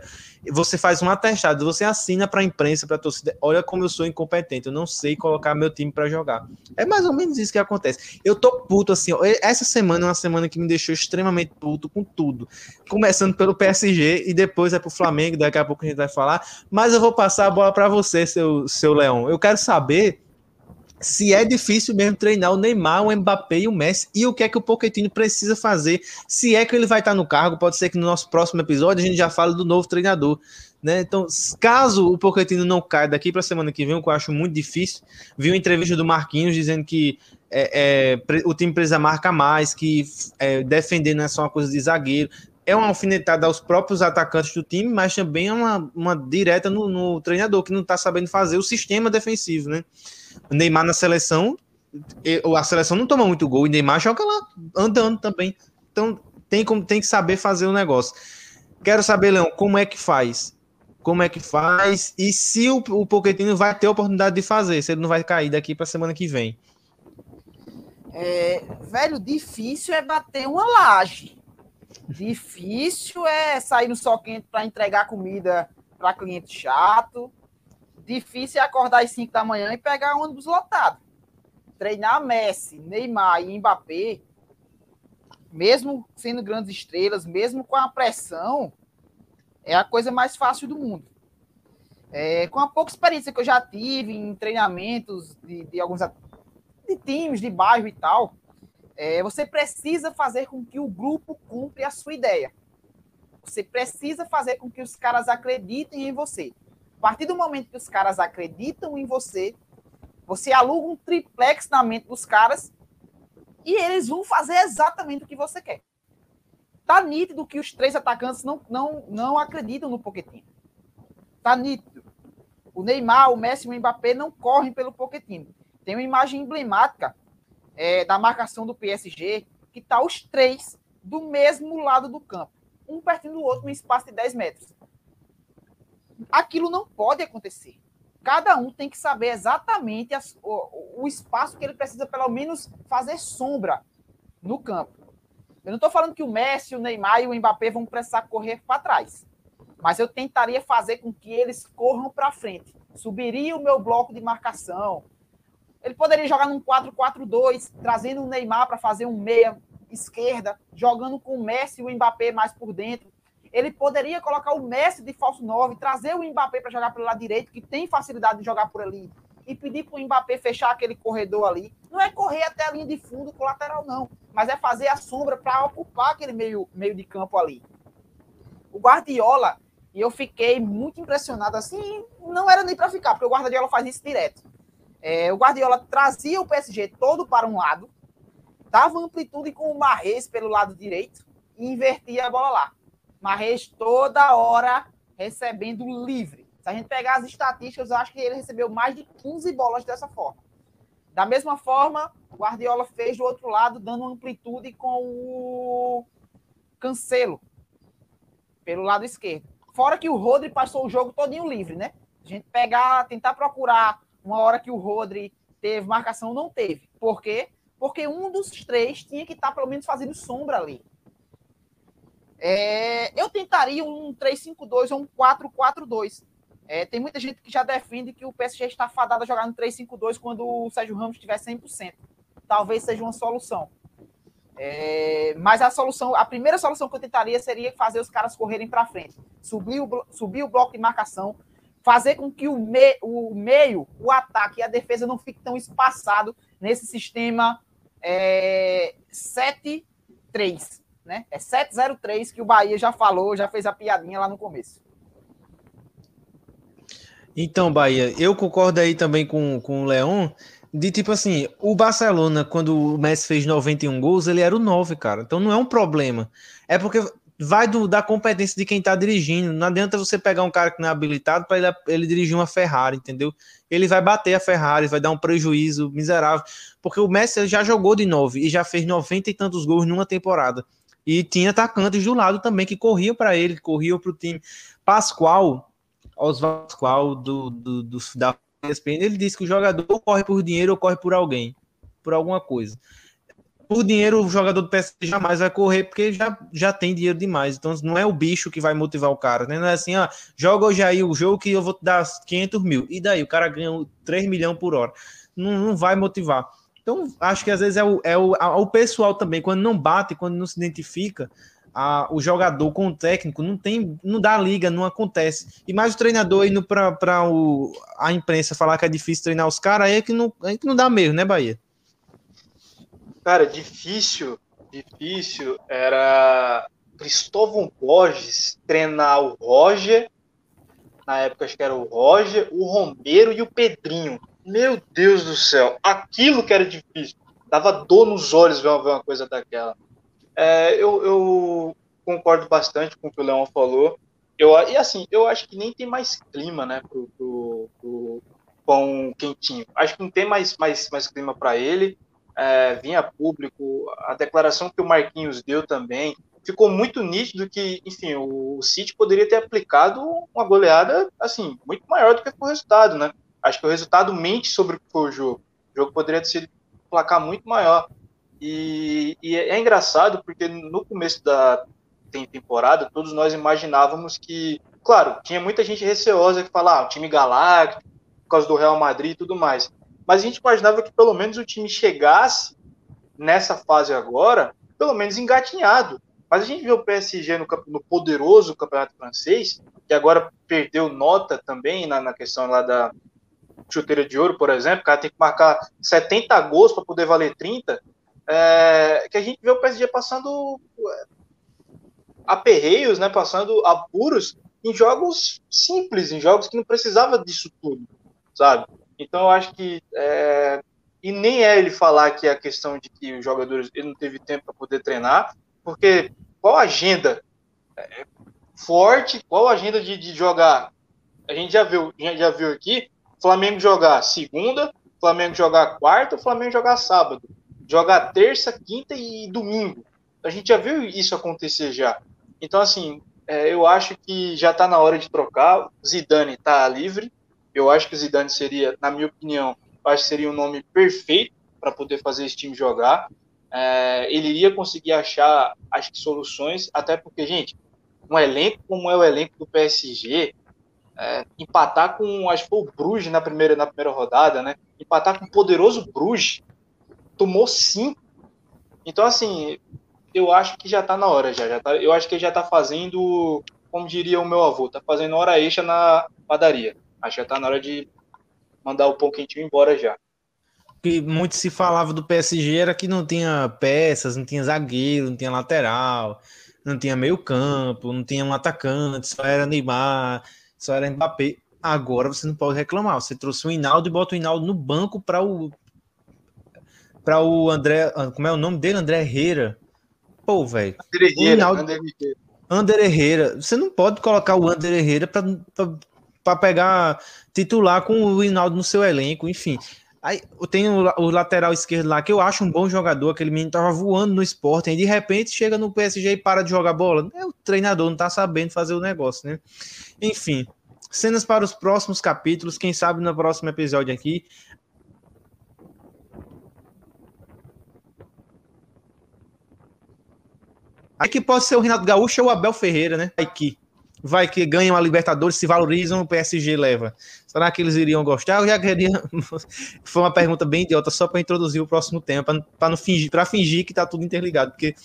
Você faz um atestado, você assina para a imprensa, para a torcida. Olha como eu sou incompetente, eu não sei colocar meu time para jogar. É mais ou menos isso que acontece. Eu tô puto assim. Ó, essa semana é uma semana que me deixou extremamente puto com tudo. Começando pelo PSG e depois é pro Flamengo, daqui a pouco a gente vai falar. Mas eu vou passar a bola para você, seu, seu Leão. Eu quero saber se é difícil mesmo treinar o Neymar, o Mbappé e o Messi, e o que é que o Pochettino precisa fazer, se é que ele vai estar no cargo, pode ser que no nosso próximo episódio a gente já fale do novo treinador, né? Então, caso o Pochettino não caia daqui para a semana que vem, o que eu acho muito difícil, vi uma entrevista do Marquinhos dizendo que é, é, o time precisa marcar mais, que é, defender não é só uma coisa de zagueiro, é uma alfinetada aos próprios atacantes do time, mas também é uma, uma direta no, no treinador, que não está sabendo fazer o sistema defensivo, né? O Neymar na seleção, a seleção não toma muito gol, e Neymar joga lá andando também. Então tem, como, tem que saber fazer o negócio. Quero saber, Leão, como é que faz? Como é que faz? E se o, o vai ter a oportunidade de fazer, se ele não vai cair daqui para semana que vem.
É, velho, difícil é bater uma laje. Difícil é sair no sol quente para entregar comida para cliente chato. Difícil é acordar às 5 da manhã e pegar ônibus lotado. Treinar Messi, Neymar e Mbappé, mesmo sendo grandes estrelas, mesmo com a pressão, é a coisa mais fácil do mundo. É, com a pouca experiência que eu já tive em treinamentos de, de alguns de times de bairro e tal, é, você precisa fazer com que o grupo cumpra a sua ideia. Você precisa fazer com que os caras acreditem em você. A partir do momento que os caras acreditam em você, você aluga um triplex na mente dos caras e eles vão fazer exatamente o que você quer. Tá nítido que os três atacantes não, não, não acreditam no Pochettino. Tá nítido. O Neymar, o Messi e o Mbappé não correm pelo Pochettino. Tem uma imagem emblemática é, da marcação do PSG, que tá os três do mesmo lado do campo, um pertinho do outro, num espaço de 10 metros. Aquilo não pode acontecer. Cada um tem que saber exatamente as, o, o espaço que ele precisa, pelo menos, fazer sombra no campo. Eu não estou falando que o Messi, o Neymar e o Mbappé vão precisar correr para trás. Mas eu tentaria fazer com que eles corram para frente. Subiria o meu bloco de marcação. Ele poderia jogar num 4-4-2, trazendo o Neymar para fazer um meia esquerda, jogando com o Messi e o Mbappé mais por dentro. Ele poderia colocar o Messi de falso 9, trazer o Mbappé para jogar pelo lado direito, que tem facilidade de jogar por ali, e pedir para o Mbappé fechar aquele corredor ali. Não é correr até a linha de fundo com lateral, não, mas é fazer a sombra para ocupar aquele meio, meio de campo ali. O Guardiola, e eu fiquei muito impressionado assim, não era nem para ficar, porque o Guardiola faz isso direto. É, o Guardiola trazia o PSG todo para um lado, dava amplitude com o Marrez pelo lado direito e invertia a bola lá. Marrez toda hora recebendo livre. Se a gente pegar as estatísticas, eu acho que ele recebeu mais de 15 bolas dessa forma. Da mesma forma, o Guardiola fez do outro lado, dando amplitude com o Cancelo, pelo lado esquerdo. Fora que o Rodri passou o jogo todinho livre, né? A gente pegar, tentar procurar uma hora que o Rodri teve marcação, não teve. Por quê? Porque um dos três tinha que estar pelo menos fazendo sombra ali. É, eu tentaria um 3-5-2 ou um 4-4-2. É, tem muita gente que já defende que o PSG está fadado a jogar no 3-5-2 quando o Sérgio Ramos estiver 100%. Talvez seja uma solução. É, mas a solução, a primeira solução que eu tentaria seria fazer os caras correrem para frente, subir o, subir o bloco de marcação, fazer com que o, me, o meio, o ataque e a defesa não fiquem tão espaçado nesse sistema é, 7-3 né? É 703 que o Bahia já falou, já fez a piadinha lá no começo.
Então, Bahia, eu concordo aí também com, com o Leon, de tipo assim, o Barcelona, quando o Messi fez 91 gols, ele era o 9, cara. Então não é um problema. É porque vai do, da competência de quem tá dirigindo. Não adianta você pegar um cara que não é habilitado para ele, ele dirigir uma Ferrari, entendeu? Ele vai bater a Ferrari, vai dar um prejuízo miserável. Porque o Messi já jogou de 9 e já fez 90 e tantos gols numa temporada. E tinha atacantes do lado também que corriam para ele, corriam para o time. Pascoal, Oswaldo Pascoal, do, do, do, da ESPN, ele disse que o jogador corre por dinheiro ou corre por alguém, por alguma coisa. Por dinheiro, o jogador do PSG jamais vai correr, porque já, já tem dinheiro demais. Então, não é o bicho que vai motivar o cara, né? Não é assim, ah, joga hoje aí o jogo que eu vou te dar 500 mil. E daí, o cara ganha 3 milhões por hora. Não, não vai motivar. Então, acho que às vezes é o, é o, o pessoal também, quando não bate, quando não se identifica, a, o jogador com o técnico não tem, não dá liga, não acontece. E mais o treinador indo para a imprensa falar que é difícil treinar os caras, aí é que não, aí que não dá mesmo, né, Bahia?
Cara, difícil, difícil era Cristóvão Borges treinar o Roger, na época acho que era o Roger, o Romero e o Pedrinho. Meu Deus do céu, aquilo que era difícil. Dava dor nos olhos ver uma, ver uma coisa daquela. É, eu, eu, concordo bastante com o que o Leão falou. Eu, e assim, eu acho que nem tem mais clima, né, pro, pro, pro pão quentinho. Acho que não tem mais, mais, mais clima para ele. É, vinha público, a declaração que o Marquinhos deu também, ficou muito nítido que, enfim, o, City poderia ter aplicado uma goleada, assim, muito maior do que o resultado, né? Acho que o resultado mente sobre o que foi o jogo. O jogo poderia ter sido um placar muito maior. E, e é, é engraçado porque no começo da temporada, todos nós imaginávamos que, claro, tinha muita gente receosa que falava, ah, time galáctico, por causa do Real Madrid e tudo mais. Mas a gente imaginava que pelo menos o time chegasse nessa fase agora, pelo menos engatinhado. Mas a gente vê o PSG no, no poderoso campeonato francês, que agora perdeu nota também na, na questão lá da chuteira de ouro, por exemplo, o cara tem que marcar 70 gols para poder valer 30 é, que a gente vê o PSG passando é, aperreios, né, passando apuros em jogos simples, em jogos que não precisava disso tudo, sabe? Então eu acho que é, e nem é ele falar que é a questão de que os jogadores ele não teve tempo para poder treinar, porque qual agenda é, forte, qual agenda de, de, jogar? A gente já viu, já, já viu aqui, Flamengo jogar segunda, Flamengo jogar quarta, Flamengo jogar sábado jogar terça, quinta e domingo. A gente já viu isso acontecer já. Então, assim, é, eu acho que já está na hora de trocar. Zidane está livre. Eu acho que o Zidane seria, na minha opinião, acho que seria um nome perfeito para poder fazer esse time jogar. É, ele iria conseguir achar, que, soluções, até porque, gente, um elenco como é o elenco do PSG, é, empatar com, acho que foi o Bruges na primeira, na primeira rodada, né? Empatar com o poderoso Bruges, tomou cinco. Então, assim, eu acho que já tá na hora, já. já tá, eu acho que ele já tá fazendo, como diria o meu avô, tá fazendo hora extra na padaria. Acho que já tá na hora de mandar o pão quentinho embora já.
que muito se falava do PSG era que não tinha peças, não tinha zagueiro, não tinha lateral, não tinha meio campo, não tinha um atacante, só era Neymar, só era Mbappé. Agora você não pode reclamar. Você trouxe o Hinaldo e bota o Hinaldo no banco para o para o André, como é o nome dele? André Herrera. Pô, velho. André Herrera. André Herrera. Você não pode colocar o André Herrera para pegar titular com o Rinaldo no seu elenco, enfim. Aí tem o, o, lateral esquerdo lá, que eu acho um bom jogador, aquele menino tava voando no esporte, e de repente chega no PSG e para de jogar bola. É o treinador, não tá sabendo fazer o negócio, né? Enfim, cenas para os próximos capítulos, quem sabe no próximo episódio aqui Aí que pode ser o Renato Gaúcho ou o Abel Ferreira, né? Vai que, vai que ganham a Libertadores, se valorizam, o PSG leva. Será que eles iriam gostar? Eu já queria. Foi uma pergunta bem idiota, só para introduzir o próximo tema, para fingir, fingir que tá tudo interligado, porque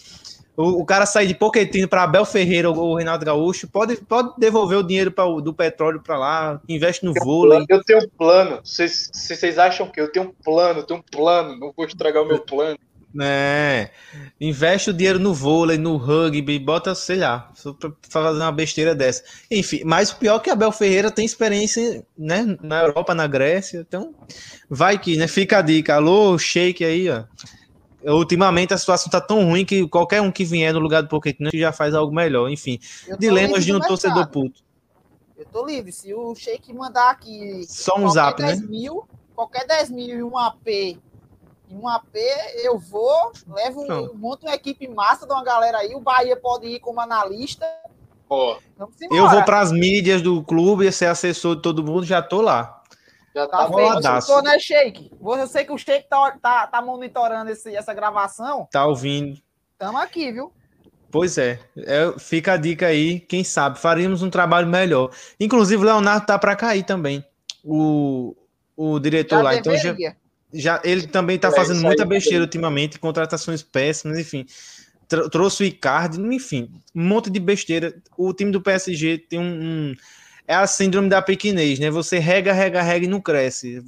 o, o cara sair de Poquetino para Abel Ferreira ou o Renato Gaúcho pode, pode devolver o dinheiro pra, do petróleo para lá, investe no vôlei.
eu tenho um plano. Vocês acham que eu tenho um plano? Eu tenho um plano, não vou estragar o meu plano.
É, investe o dinheiro no vôlei, no rugby, bota, sei lá, pra fazer uma besteira dessa. Enfim, mas o pior é que Abel Ferreira tem experiência, né, na Europa, na Grécia, então vai que, né, fica a dica. Alô, shake aí, ó. Ultimamente a situação tá tão ruim que qualquer um que vier no lugar do Pochettino já faz algo melhor. Enfim, dilemas de um torcedor puto.
Eu tô livre, se o Sheik mandar aqui
só um zap, né?
Mil, qualquer 10 mil e um AP em um AP, eu vou, levo, monto uma equipe massa de uma galera aí. O Bahia pode ir como analista.
Oh. Eu vou para as mídias do clube, ser assessor de todo mundo, já tô lá.
Já tá, tá feito. Tô, né, Sheik? Eu sei que o Sheik tá, tá, tá monitorando esse, essa gravação.
Tá ouvindo.
Tamo aqui, viu?
Pois é. é, fica a dica aí, quem sabe, faríamos um trabalho melhor. Inclusive, o Leonardo tá para cair também. O, o diretor já lá. Deveria. Então já, já ele também está é, fazendo muita besteira ultimamente, contratações péssimas, enfim. trouxe o Icardi, enfim, um monte de besteira. O time do PSG tem um, um é a síndrome da pequenez, né? Você rega, rega, rega e não cresce.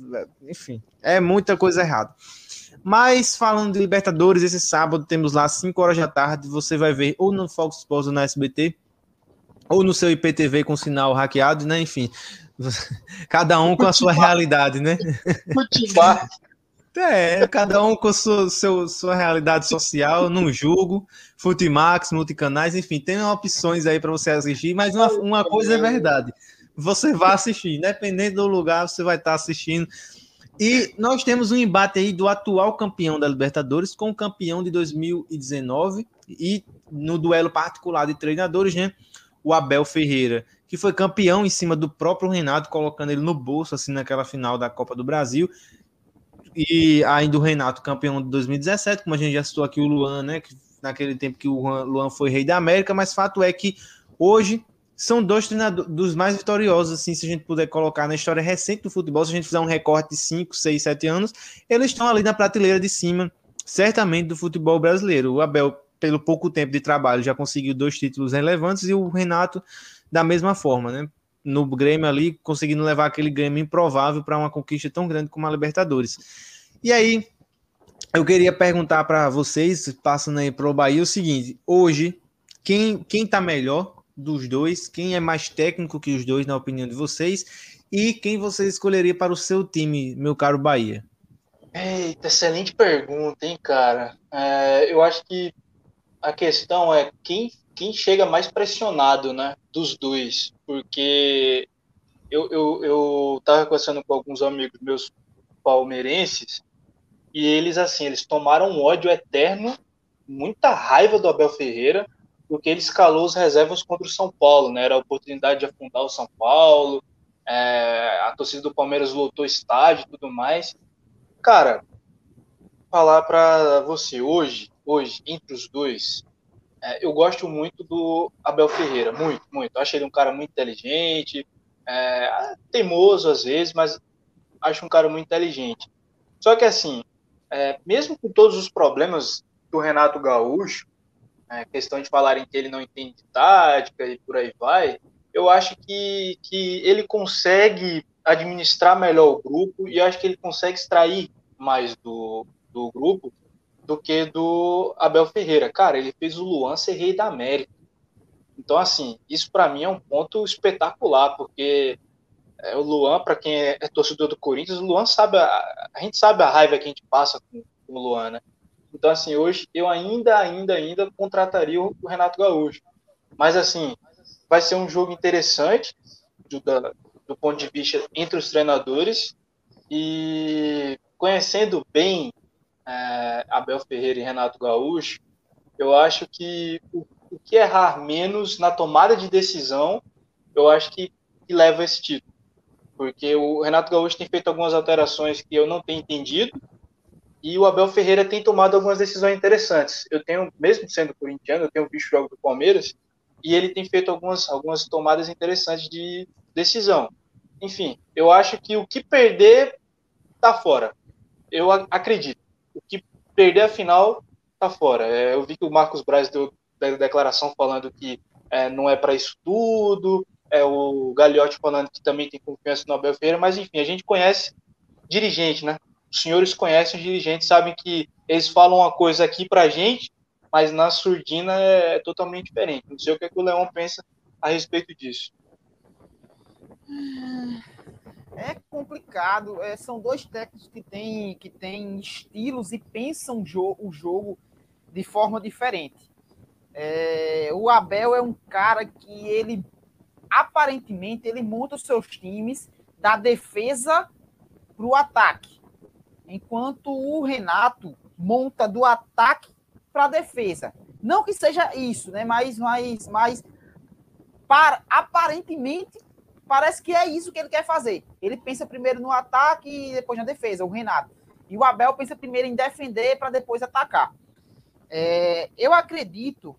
Enfim, é muita coisa errada. Mas falando de Libertadores, esse sábado temos lá 5 horas da tarde, você vai ver ou no Fox Sports ou na SBT, ou no seu IPTV com sinal hackeado, né? Enfim, cada um com a sua realidade, né? É, cada um com sua, seu, sua realidade social, não julgo. Futimax, multicanais, enfim, tem opções aí para você assistir, mas uma, uma coisa é verdade. Você vai assistir, independente do lugar, você vai estar assistindo. E nós temos um embate aí do atual campeão da Libertadores com o campeão de 2019 e no duelo particular de treinadores, né? O Abel Ferreira, que foi campeão em cima do próprio Renato, colocando ele no bolso, assim, naquela final da Copa do Brasil e ainda o Renato, campeão de 2017, como a gente já citou aqui, o Luan, né? Naquele tempo que o Luan foi rei da América, mas fato é que hoje são dois treinadores dos mais vitoriosos, assim, se a gente puder colocar na história recente do futebol, se a gente fizer um recorte de 5, 6, 7 anos, eles estão ali na prateleira de cima, certamente, do futebol brasileiro. O Abel, pelo pouco tempo de trabalho, já conseguiu dois títulos relevantes e o Renato da mesma forma, né? no Grêmio ali, conseguindo levar aquele Grêmio improvável para uma conquista tão grande como a Libertadores. E aí, eu queria perguntar para vocês, passando aí para o Bahia, o seguinte: hoje, quem, quem tá melhor dos dois? Quem é mais técnico que os dois, na opinião de vocês? E quem você escolheria para o seu time, meu caro Bahia?
Eita, excelente pergunta, hein, cara? É, eu acho que a questão é quem quem chega mais pressionado, né, dos dois, porque eu, eu, eu tava conversando com alguns amigos meus palmeirenses e eles, assim, eles tomaram um ódio eterno, muita raiva do Abel Ferreira, porque ele escalou as reservas contra o São Paulo, né, era a oportunidade de afundar o São Paulo, é, a torcida do Palmeiras lotou estádio e tudo mais. Cara, falar para você hoje, hoje, entre os dois, é, eu gosto muito do Abel Ferreira, muito, muito. Eu acho ele um cara muito inteligente, é, teimoso às vezes, mas acho um cara muito inteligente. Só que assim, é, mesmo com todos os problemas do Renato Gaúcho, é, questão de falarem que ele não entende tática e por aí vai, eu acho que, que ele consegue administrar melhor o grupo e acho que ele consegue extrair mais do, do grupo do que do Abel Ferreira. Cara, ele fez o Luan ser rei da América. Então, assim, isso para mim é um ponto espetacular, porque é, o Luan, para quem é, é, torcedor do Corinthians, o Luan sabe, a, a, gente sabe a raiva que a gente passa com, com, o Luan, né? Então, assim, hoje eu ainda, ainda, ainda contrataria o, o Renato Gaúcho. Mas, assim, vai ser um jogo interessante do, da, do ponto de vista entre os treinadores e conhecendo bem é, Abel Ferreira e Renato Gaúcho, eu acho que o, o, que errar menos na tomada de decisão, eu acho que, que leva esse título. Porque o Renato Gaúcho tem feito algumas alterações que eu não tenho entendido, e o Abel Ferreira tem tomado algumas decisões interessantes. Eu tenho, mesmo sendo corintiano, eu tenho visto o jogo do Palmeiras, e ele tem feito algumas, algumas tomadas interessantes de decisão. Enfim, eu acho que o que perder está fora. Eu acredito o que perder a final tá fora. É, eu vi que o Marcos Braz deu declaração falando que é, não é para isso tudo, é o Gagliotti falando que também tem confiança no Abel Ferreira, mas enfim, a gente conhece dirigente, né? Os senhores conhecem os dirigentes, sabem que eles falam uma coisa aqui pra gente, mas na surdina é totalmente diferente. Não sei o que, é que o Leão pensa a respeito disso.
é complicado. É, são dois técnicos que têm, que têm estilos e pensam jo o jogo de forma diferente. É, o Abel é um cara que ele aparentemente ele monta os seus times da defesa para o ataque, enquanto o Renato monta do ataque para a defesa. Não que seja isso, né? Mas, mas, mas para, aparentemente parece que é isso que ele quer fazer. Ele pensa primeiro no ataque e depois na defesa, o Renato. E o Abel pensa primeiro em defender para depois atacar. É, eu acredito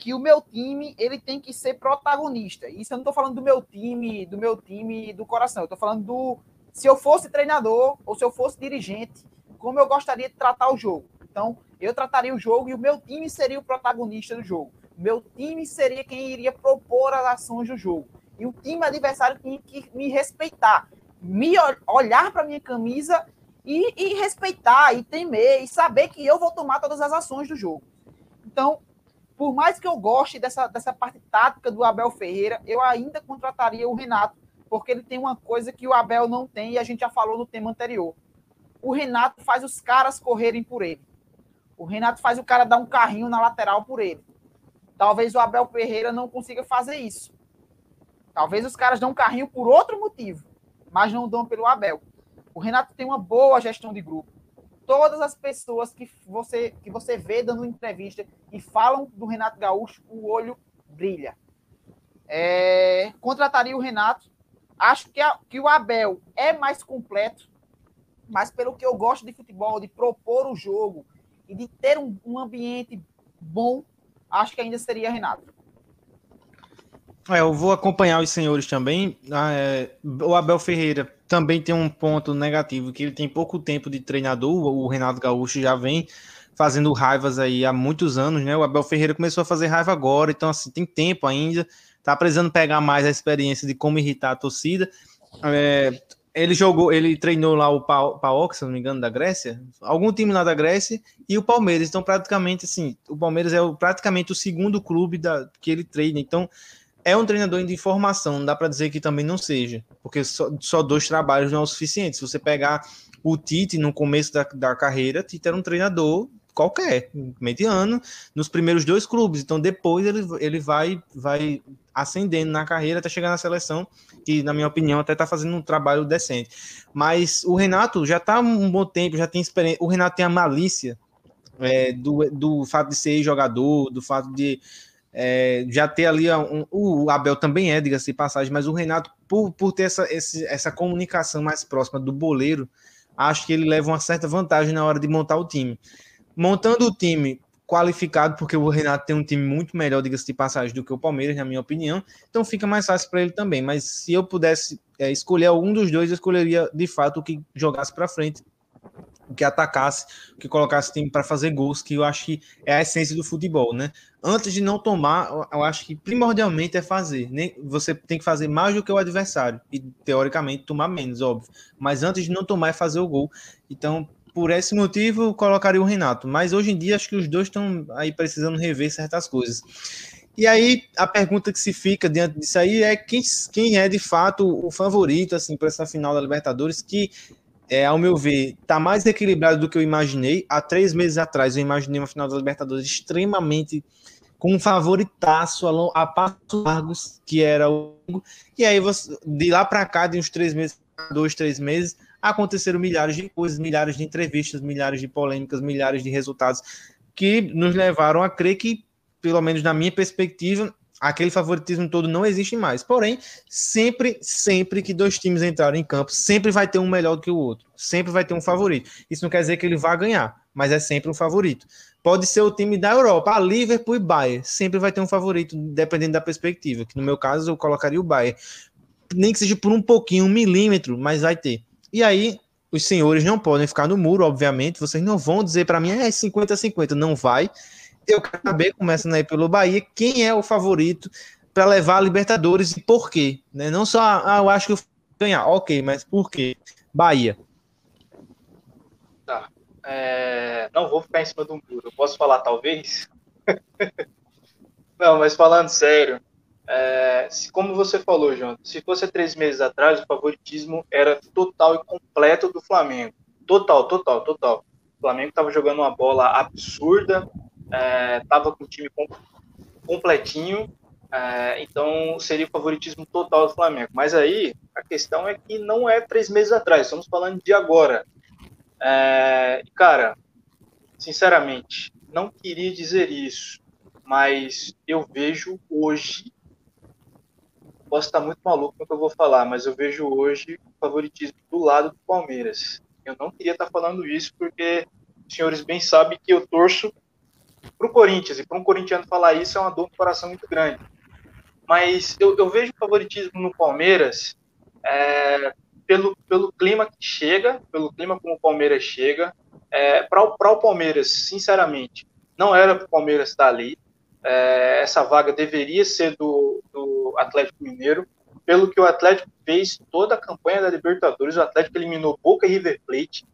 que o meu time ele tem que ser protagonista. Isso eu não estou falando do meu time, do meu time do coração. Eu estou falando do se eu fosse treinador ou se eu fosse dirigente, como eu gostaria de tratar o jogo. Então, eu trataria o jogo e o meu time seria o protagonista do jogo. O meu time seria quem iria propor as ações do jogo. E o time adversário tinha que me respeitar, me olhar para minha camisa e, e, respeitar, e temer, e saber que eu vou tomar todas as ações do jogo. Então, por mais que eu goste dessa, dessa parte tática do Abel Ferreira, eu ainda contrataria o Renato, porque ele tem uma coisa que o Abel não tem e a gente já falou no tema anterior. O Renato faz os caras correrem por ele. O Renato faz o cara dar um carrinho na lateral por ele. Talvez o Abel Ferreira não consiga fazer isso. Talvez os caras dão um carrinho por outro motivo, mas não dão pelo Abel. O Renato tem uma boa gestão de grupo. Todas as pessoas que você, que você vê dando entrevista e falam do Renato Gaúcho, o olho brilha. É, contrataria o Renato. Acho que, a, que o Abel é mais completo, mas pelo que eu gosto de futebol, de propor o jogo e de ter um, um ambiente bom, acho que ainda seria Renato.
É, eu vou acompanhar os senhores também. Ah, é, o Abel Ferreira também tem um ponto negativo, que ele tem pouco tempo de treinador, o Renato Gaúcho já vem fazendo raivas aí há muitos anos, né? O Abel Ferreira começou a fazer raiva agora, então assim, tem tempo ainda, tá precisando pegar mais a experiência de como irritar a torcida. É, ele jogou, ele treinou lá o PAOK, se não me engano, da Grécia, algum time lá da Grécia, e o Palmeiras. Então, praticamente assim, o Palmeiras é o, praticamente o segundo clube da, que ele treina. Então, é um treinador de formação, não dá para dizer que também não seja, porque só, só, dois trabalhos não é o suficiente. Se você pegar o Tite no começo da, da carreira, Tite era um treinador qualquer, mediano, nos primeiros dois clubes. Então depois ele, ele vai, vai ascendendo na carreira até chegar na seleção, que na minha opinião até está fazendo um trabalho decente. Mas o Renato já está um bom tempo, já tem experiência. O Renato tem a malícia é, do, do fato de ser jogador, do fato de é, já ter ali um, o Abel também é, diga-se passagem, mas o Renato, por, por ter essa, esse, essa comunicação mais próxima do boleiro, acho que ele leva uma certa vantagem na hora de montar o time. Montando o time qualificado, porque o Renato tem um time muito melhor, diga-se de passagem, do que o Palmeiras, na minha opinião, então fica mais fácil para ele também. Mas se eu pudesse é, escolher algum dos dois, eu escolheria de fato o que jogasse para frente, que atacasse, que colocasse time para fazer gols, que eu acho que é a essência do futebol, né? Antes de não tomar, eu acho que primordialmente é fazer. Nem você tem que fazer mais do que o adversário e teoricamente tomar menos, óbvio. Mas antes de não tomar é fazer o gol. Então, por esse motivo, eu colocaria o Renato. Mas hoje em dia acho que os dois estão aí precisando rever certas coisas. E aí a pergunta que se fica diante disso aí é quem, quem é de fato o favorito assim para essa final da Libertadores que é, ao meu ver, está mais equilibrado do que eu imaginei. Há três meses atrás, eu imaginei uma final da Libertadores extremamente com um favoritaço a, a passos largos, que era o. E aí, você, de lá para cá, de uns três meses, dois, três meses, aconteceram milhares de coisas, milhares de entrevistas, milhares de polêmicas, milhares de resultados que nos levaram a crer que, pelo menos na minha perspectiva, aquele favoritismo todo não existe mais. Porém, sempre, sempre que dois times entrarem em campo, sempre vai ter um melhor do que o outro. Sempre vai ter um favorito. Isso não quer dizer que ele vá ganhar, mas é sempre um favorito. Pode ser o time da Europa, a Liverpool e Bayern. Sempre vai ter um favorito, dependendo da perspectiva. Que no meu caso, eu colocaria o Bayern. Nem que seja por um pouquinho, um milímetro, mas vai ter. E aí, os senhores não podem ficar no muro, obviamente. Vocês não vão dizer para mim, é 50-50. Não vai eu quero saber, começando aí pelo Bahia, quem é o favorito para levar a Libertadores e por quê? Né? Não só, ah, eu acho que eu vou ganhar, ok, mas por quê? Bahia.
Tá. É... Não vou ficar em cima do muro. Eu posso falar, talvez? Não, mas falando sério, é... como você falou, João, se fosse três meses atrás, o favoritismo era total e completo do Flamengo. Total, total, total. O Flamengo estava jogando uma bola absurda, estava é, com o time completinho, é, então seria o favoritismo total do Flamengo. Mas aí a questão é que não é três meses atrás, estamos falando de agora. É, cara, sinceramente, não queria dizer isso, mas eu vejo hoje. Posso estar muito maluco no que eu vou falar, mas eu vejo hoje o favoritismo do lado do Palmeiras. Eu não queria estar falando isso porque os senhores bem sabem que eu torço para o Corinthians, e para um corintiano falar isso é uma dor no coração muito grande. Mas eu, eu vejo favoritismo no Palmeiras é, pelo, pelo clima que chega, pelo clima como o Palmeiras chega, é, para o Palmeiras, sinceramente, não era para o Palmeiras estar ali. É, essa vaga deveria ser do, do Atlético Mineiro, pelo que o Atlético fez toda a campanha da Libertadores. O Atlético eliminou Boca e River Plate.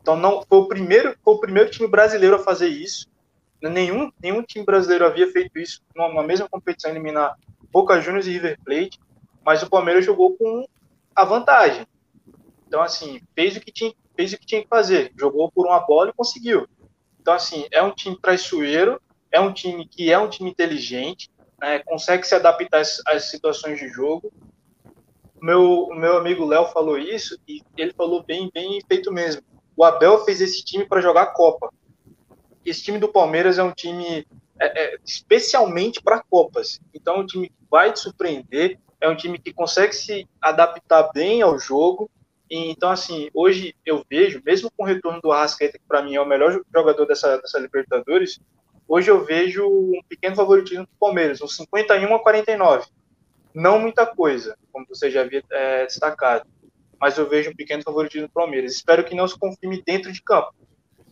Então não foi o primeiro, foi o primeiro time brasileiro a fazer isso. Nenhum, nenhum time brasileiro havia feito isso numa mesma competição, eliminar Boca Juniors e River Plate, mas o Palmeiras jogou com a vantagem. Então, assim, fez o que tinha, fez o que, tinha que fazer. Jogou por uma bola e conseguiu. Então, assim, é um time traiçoeiro, é um time que é um time inteligente, né, consegue se adaptar às, às situações de jogo. Meu, meu amigo Léo falou isso e ele falou bem, bem feito mesmo. O Abel fez esse time para jogar a Copa esse time do Palmeiras é um time é, é, especialmente para Copas. Então, é um time que vai te surpreender, é um time que consegue se adaptar bem ao jogo. E, então, assim, hoje eu vejo, mesmo com o retorno do Arrascaeta, que para mim é o melhor jogador dessa, dessa Libertadores, hoje eu vejo um pequeno favoritismo do Palmeiras, um 51 a 49. Não muita coisa, como você já havia é, destacado, mas eu vejo um pequeno favoritismo do Palmeiras. Espero que não se confirme dentro de campo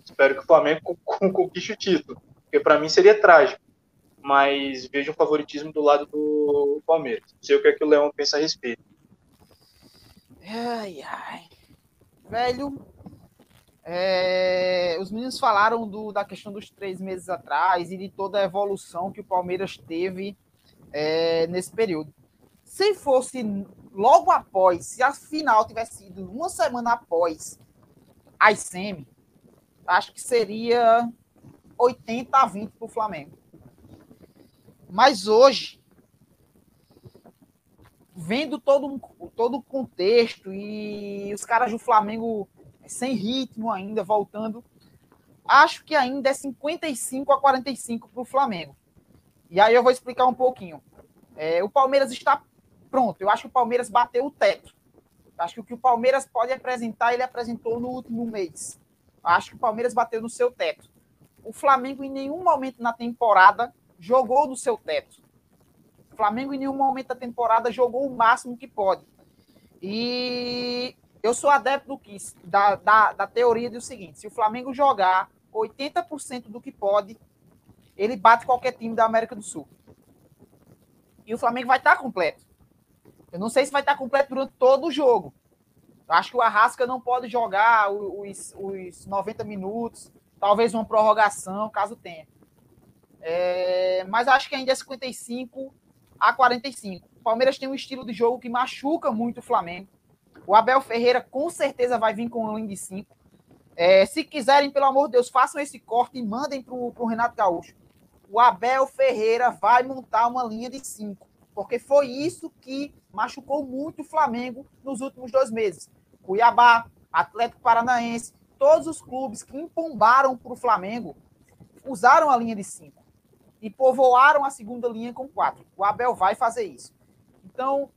Espero que o Flamengo conquiste o título, porque para mim seria trágico. Mas vejo um favoritismo do lado do Palmeiras. Não sei o que, é que o Leão pensa a respeito.
Ai, ai. Velho, é, os meninos falaram do, da questão dos três meses atrás e de toda a evolução que o Palmeiras teve é, nesse período. Se fosse logo após, se a final tivesse sido uma semana após a semi, acho que seria 80 a 20 para o Flamengo. Mas hoje, vendo todo, todo o contexto e os caras do Flamengo sem ritmo ainda, voltando, acho que ainda é 55 a 45 para o Flamengo. E aí eu vou explicar um pouquinho. É, o Palmeiras está pronto. Eu acho que o Palmeiras bateu o teto. Acho que o que o Palmeiras pode apresentar, ele apresentou no último mês. Acho que o Palmeiras bateu no seu teto. O Flamengo, em nenhum momento na temporada, jogou no seu teto. O Flamengo, em nenhum momento da temporada, jogou o máximo que pode. E eu sou adepto do que, da, da, da teoria do seguinte: se o Flamengo jogar 80% do que pode, ele bate qualquer time da América do Sul. E o Flamengo vai estar completo. Eu não sei se vai estar completo durante todo o jogo, Acho que o Arrasca não pode jogar os, os 90 minutos, talvez uma prorrogação, caso tenha. É, mas acho que ainda é 55 a 45. O Palmeiras tem um estilo de jogo que machuca muito o Flamengo. O Abel Ferreira com certeza vai vir com uma linha de 5. É, se quiserem, pelo amor de Deus, façam esse corte e mandem para o Renato Gaúcho. O Abel Ferreira vai montar uma linha de 5. Porque foi isso que machucou muito o Flamengo nos últimos dois meses. Cuiabá, Atlético Paranaense, todos os clubes que empombaram para o Flamengo usaram a linha de cinco e povoaram a segunda linha com quatro. O Abel vai fazer isso. Então,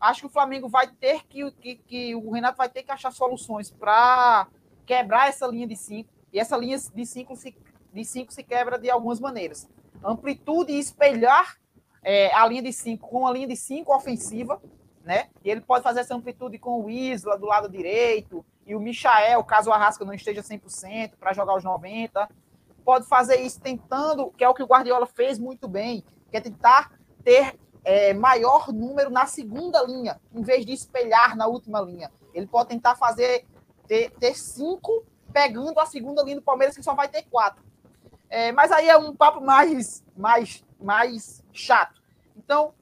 acho que o Flamengo vai ter que, que, que o Renato vai ter que achar soluções para quebrar essa linha de cinco. E essa linha de cinco se, de cinco se quebra de algumas maneiras. Amplitude e espelhar é, a linha de cinco com a linha de cinco ofensiva né? E ele pode fazer essa amplitude com o Isla do lado direito e o Michael, caso o Arrasca não esteja 100% para jogar os 90. Pode fazer isso tentando, que é o que o Guardiola fez muito bem, que é tentar ter é, maior número na segunda linha, em vez de espelhar na última linha. Ele pode tentar fazer ter, ter cinco pegando a segunda linha do Palmeiras, que só vai ter quatro. É, mas aí é um papo mais, mais, mais chato. Então,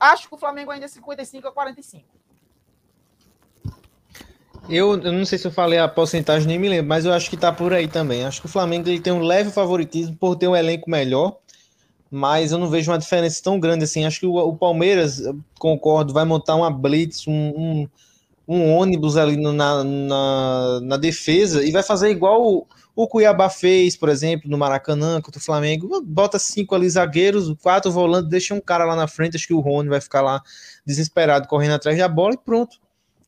Acho que o Flamengo ainda é 55 a 45.
Eu, eu não sei se eu falei a porcentagem, nem me lembro, mas eu acho que tá por aí também. Acho que o Flamengo ele tem um leve favoritismo por ter um elenco melhor, mas eu não vejo uma diferença tão grande assim. Acho que o, o Palmeiras, concordo, vai montar uma blitz, um, um, um ônibus ali no, na, na, na, defesa e vai fazer igual o, o Cuiabá fez, por exemplo, no Maracanã contra o Flamengo. Bota cinco ali zagueiros, quatro volantes, deixa um cara lá na frente. Acho que o Rony vai ficar lá desesperado correndo atrás da bola e pronto.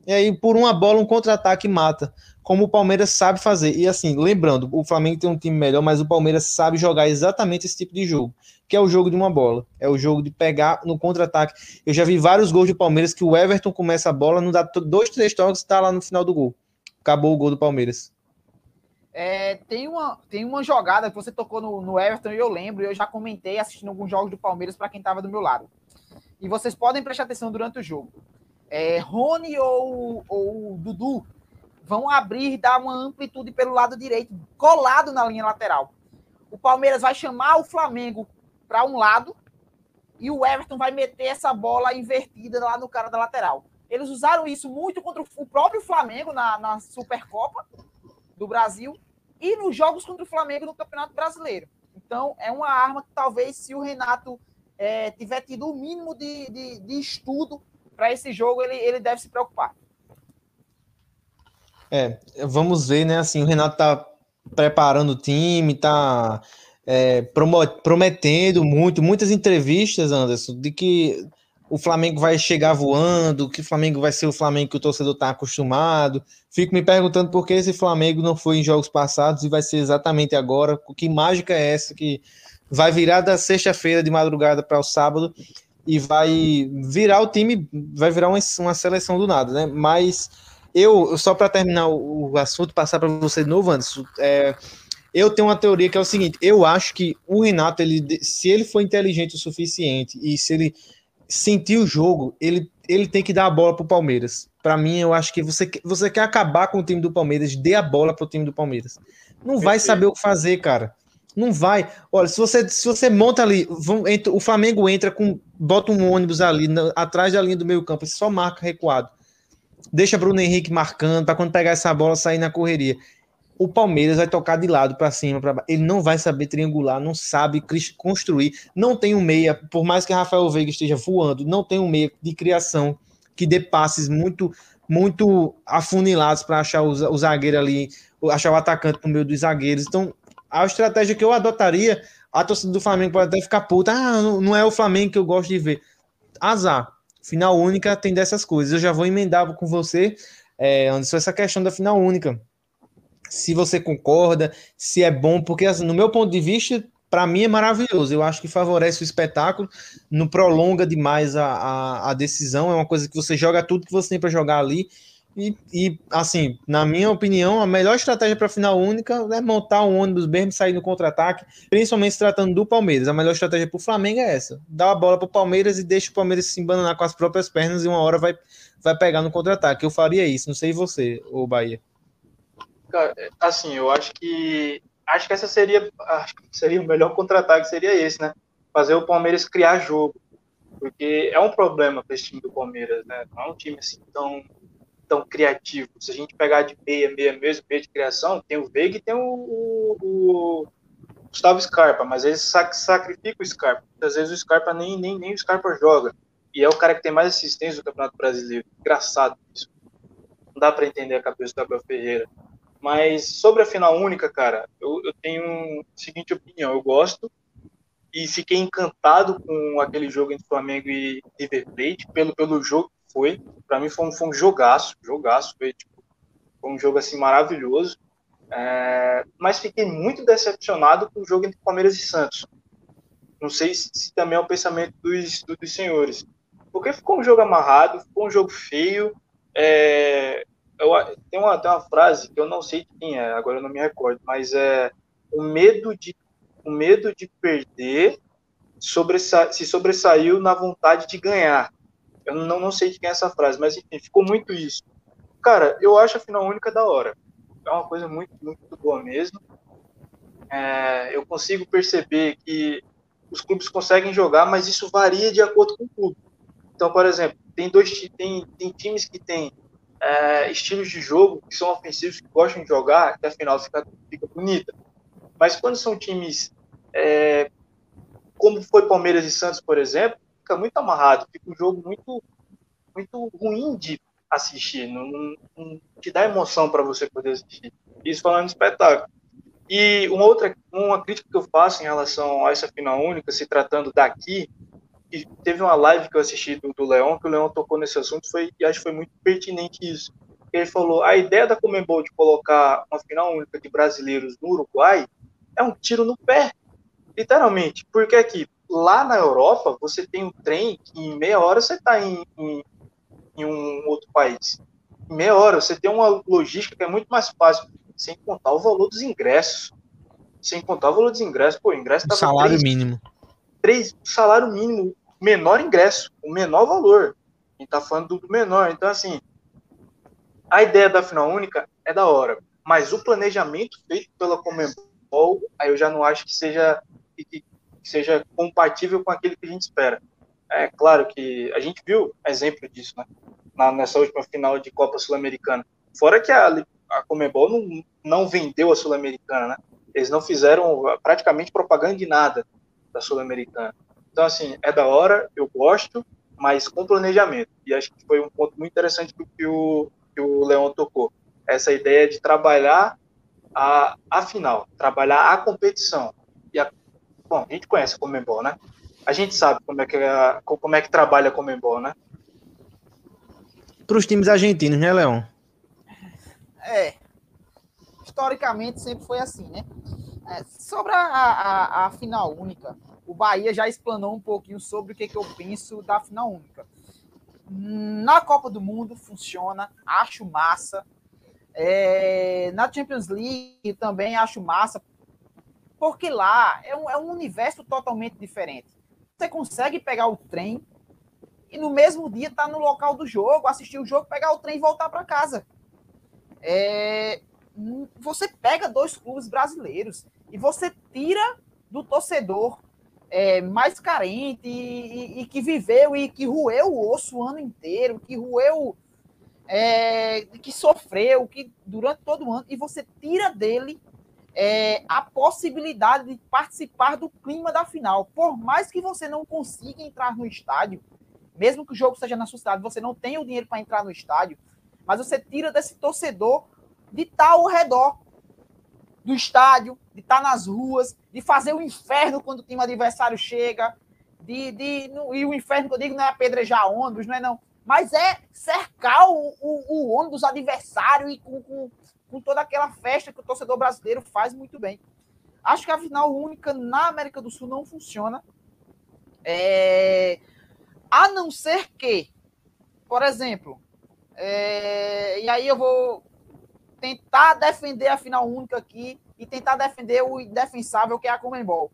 E aí, por uma bola, um contra-ataque mata. Como o Palmeiras sabe fazer. E assim, lembrando, o Flamengo tem um time melhor, mas o Palmeiras sabe jogar exatamente esse tipo de jogo. Que é o jogo de uma bola. É o jogo de pegar no contra-ataque. Eu já vi vários gols do Palmeiras que o Everton começa a bola, não dá dois, três toques e tá lá no final do gol. Acabou o gol do Palmeiras.
É, tem, uma, tem uma jogada que você tocou no, no Everton e eu lembro, eu já comentei assistindo alguns jogos do Palmeiras para quem estava do meu lado. E vocês podem prestar atenção durante o jogo é, Rony ou, ou Dudu vão abrir, dar uma amplitude pelo lado direito, colado na linha lateral. O Palmeiras vai chamar o Flamengo para um lado e o Everton vai meter essa bola invertida lá no cara da lateral. Eles usaram isso muito contra o próprio Flamengo na, na Supercopa do Brasil e nos jogos contra o Flamengo no Campeonato Brasileiro. Então, é uma arma que talvez, se o Renato é, tiver tido o mínimo de, de, de estudo para esse jogo ele, ele deve se preocupar.
É, vamos ver, né? Assim, o Renato tá preparando o time, tá é, prometendo muito, muitas entrevistas, Anderson, de que o Flamengo vai chegar voando, que o Flamengo vai ser o Flamengo que o torcedor está acostumado. Fico me perguntando por que esse Flamengo não foi em jogos passados e vai ser exatamente agora. Que mágica é essa que vai virar da sexta-feira de madrugada para o sábado e vai virar o time, vai virar uma, uma seleção do nada, né? Mas eu, só para terminar o, assunto, passar para você de novo, Anderson, é, eu tenho uma teoria que é o seguinte: eu acho que o Renato, ele, se ele for inteligente o suficiente e se ele sentir o jogo, ele, ele tem que dar a bola para o Palmeiras. Para mim, eu acho que você, você quer acabar com o time do Palmeiras, dê a bola para o time do Palmeiras. Não vai saber o que fazer, cara. Não vai. Olha, se você, se você monta ali, vão, entra, o Flamengo entra com. Bota um ônibus ali na, atrás da linha do meio campo, só marca recuado. Deixa Bruno Henrique marcando para quando pegar essa bola sair na correria. O Palmeiras vai tocar de lado para cima, baixo. Ele não vai saber triangular, não sabe construir. Não tem um meia, por mais que Rafael Veiga esteja voando, não tem um meia de criação que dê passes muito muito afunilados para achar o zagueiro ali, achar o atacante no meio dos zagueiros. Então, a estratégia que eu adotaria, a torcida do Flamengo pode até ficar puta, ah, não é o Flamengo que eu gosto de ver. Azar. Final única tem dessas coisas. Eu já vou emendar com você, é, Anderson, essa questão da final única. Se você concorda, se é bom, porque assim, no meu ponto de vista, para mim é maravilhoso. Eu acho que favorece o espetáculo, não prolonga demais a, a, a decisão. É uma coisa que você joga tudo que você tem para jogar ali e, e, assim, na minha opinião, a melhor estratégia para final única é montar um ônibus mesmo, sair no contra-ataque, principalmente se tratando do Palmeiras. A melhor estratégia para o Flamengo é essa: dá a bola para o Palmeiras e deixa o Palmeiras se embananar com as próprias pernas e uma hora vai, vai pegar no contra-ataque. Eu faria isso, não sei você, o Bahia.
Cara, assim, eu acho que acho que essa seria, acho que seria o melhor contra-ataque seria esse, né? Fazer o Palmeiras criar jogo, porque é um problema para esse time do Palmeiras, né? Não é um time assim tão tão criativo. Se a gente pegar de meia, meia mesmo, meia de criação, tem o Veiga e tem o, o, o Gustavo Scarpa, mas eles sac, sacrificam o Scarpa. Muitas vezes o Scarpa nem, nem, nem o Scarpa joga. E é o cara que tem mais assistência do Campeonato Brasileiro. Engraçado isso. Não dá para entender a cabeça do Gabriel Ferreira. Mas sobre a final única, cara, eu, eu tenho a seguinte opinião. Eu gosto e fiquei encantado com aquele jogo entre Flamengo e River Plate, pelo, pelo jogo foi. Para mim foi um, foi um jogaço, jogaço. Foi, tipo, foi um jogo assim maravilhoso. É, mas fiquei muito decepcionado com o jogo entre Palmeiras e Santos. Não sei se, se também é o pensamento dos, dos senhores. Porque ficou um jogo amarrado, ficou um jogo feio. É, eu, tem, uma, tem uma frase que eu não sei quem é, agora eu não me recordo, mas é o medo de, o medo de perder sobressa, se sobressaiu na vontade de ganhar. Eu não, não sei de quem é essa frase, mas enfim, ficou muito isso. Cara, eu acho a final única da hora. É uma coisa muito, muito boa mesmo. É, eu consigo perceber que os clubes conseguem jogar, mas isso varia de acordo com o clube. Então, por exemplo, tem dois tem, tem times que têm é, estilos de jogo que são ofensivos, que gostam de jogar, que a final fica, fica bonita. Mas quando são times é, como foi Palmeiras e Santos, por exemplo, fica muito amarrado, fica um jogo muito, muito ruim de assistir, não, não, não te dá emoção para você poder assistir. Isso falando de espetáculo. E uma outra, uma crítica que eu faço em relação a essa final única, se tratando daqui, e teve uma live que eu assisti do, do Leão, que o Leão tocou nesse assunto, foi, e acho que foi muito pertinente isso. Ele falou, a ideia da Comembol de colocar uma final única de brasileiros no Uruguai é um tiro no pé, literalmente, porque aqui, lá na Europa, você tem um trem que em meia hora você está em, em, em um outro país. Em meia hora, você tem uma logística que é muito mais fácil, sem contar o valor dos ingressos. Sem contar o valor dos ingressos. Pô, o ingresso
tá Salário mínimo.
Três, salário mínimo, menor ingresso, o menor valor. A gente tá falando do menor. Então, assim, a ideia da final única é da hora. Mas o planejamento feito pela Comembol, aí eu já não acho que seja, que, seja compatível com aquilo que a gente espera. É claro que a gente viu exemplo disso, né? Na, nessa última final de Copa Sul-Americana. Fora que a, a Comebol não, não vendeu a Sul-Americana, né? Eles não fizeram praticamente propaganda de nada da Sul-Americana. Então, assim, é da hora, eu gosto, mas com planejamento. E acho que foi um ponto muito interessante que o, que o Leão tocou. Essa ideia de trabalhar a, a final, trabalhar a competição. E a, bom, a gente conhece a Comembol, né? A gente sabe como é que, é, como é que trabalha a Comembol, né?
Para os times argentinos, né, Leão?
É. Historicamente sempre foi assim, né? É, sobre a, a, a, final única, o Bahia já explanou um pouquinho sobre o que, que eu penso da final única. Na Copa do Mundo funciona, acho massa. É, na Champions League também acho massa, porque lá é um, é um universo totalmente diferente. Você consegue pegar o trem e no mesmo dia estar tá no local do jogo, assistir o jogo, pegar o trem e voltar para casa. É, você pega dois clubes brasileiros e você tira do torcedor é, mais carente e, e, e, que viveu e que roeu o osso o ano inteiro, que roeu, é, que sofreu, que durante todo o ano, e você tira dele é, a possibilidade de participar do clima da final. Por mais que você não consiga entrar no estádio, mesmo que o jogo seja na sua cidade, você não tem o dinheiro para entrar no estádio, mas você tira desse torcedor de estar ao redor do estádio, de estar nas ruas, de fazer o inferno quando o time adversário chega, de, de no, e o inferno que eu digo não é apedrejar ônibus, não é não, mas é cercar o, o, o ônibus adversário e com, com, com toda aquela festa que o torcedor brasileiro faz muito bem. Acho que a final única na América do Sul não funciona. É... A não ser que, por exemplo, é... e aí eu vou tentar defender a final única aqui e tentar defender o indefensável que é a Comembol.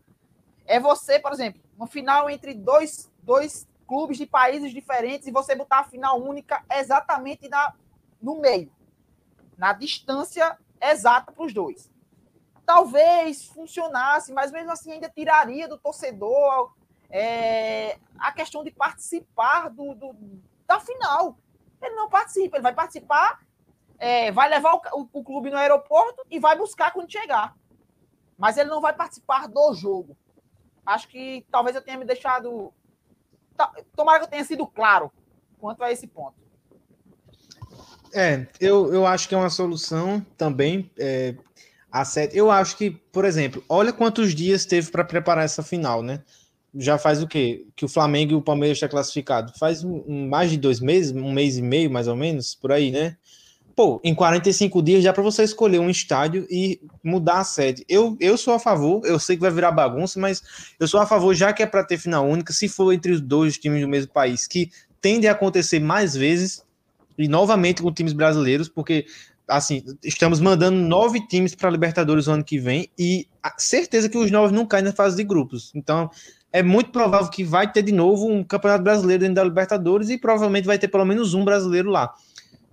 É você, por exemplo, uma final entre dois, dois clubes de países diferentes e você botar a final única exatamente na, no meio, na distância exata para os dois. Talvez funcionasse, mas mesmo assim ainda tiraria do torcedor é, a questão de participar do, do, da final. Ele não participa, ele vai participar é, vai levar o, o, clube no aeroporto e vai buscar quando chegar. Mas ele não vai participar do jogo. Acho que talvez eu tenha me deixado. Tomara que eu tenha sido claro quanto a esse ponto.
É, eu, eu acho que é uma solução também. É, a sete. Eu acho que, por exemplo, olha quantos dias teve para preparar essa final, né? Já faz o quê? Que o Flamengo e o Palmeiras estão classificado? Faz um, mais de dois meses, um mês e meio, mais ou menos, por aí, né? Pô, em 45 dias já para você escolher um estádio e mudar a sede. Eu, eu sou a favor, eu sei que vai virar bagunça, mas eu sou a favor, já que é para ter final única, se for entre os dois times do mesmo país, que tende a acontecer mais vezes, e novamente com times brasileiros, porque assim, estamos mandando nove times para Libertadores no ano que vem, e certeza que os nove não caem na fase de grupos. Então, é muito provável que vai ter de novo um campeonato brasileiro dentro da Libertadores e provavelmente vai ter pelo menos um brasileiro lá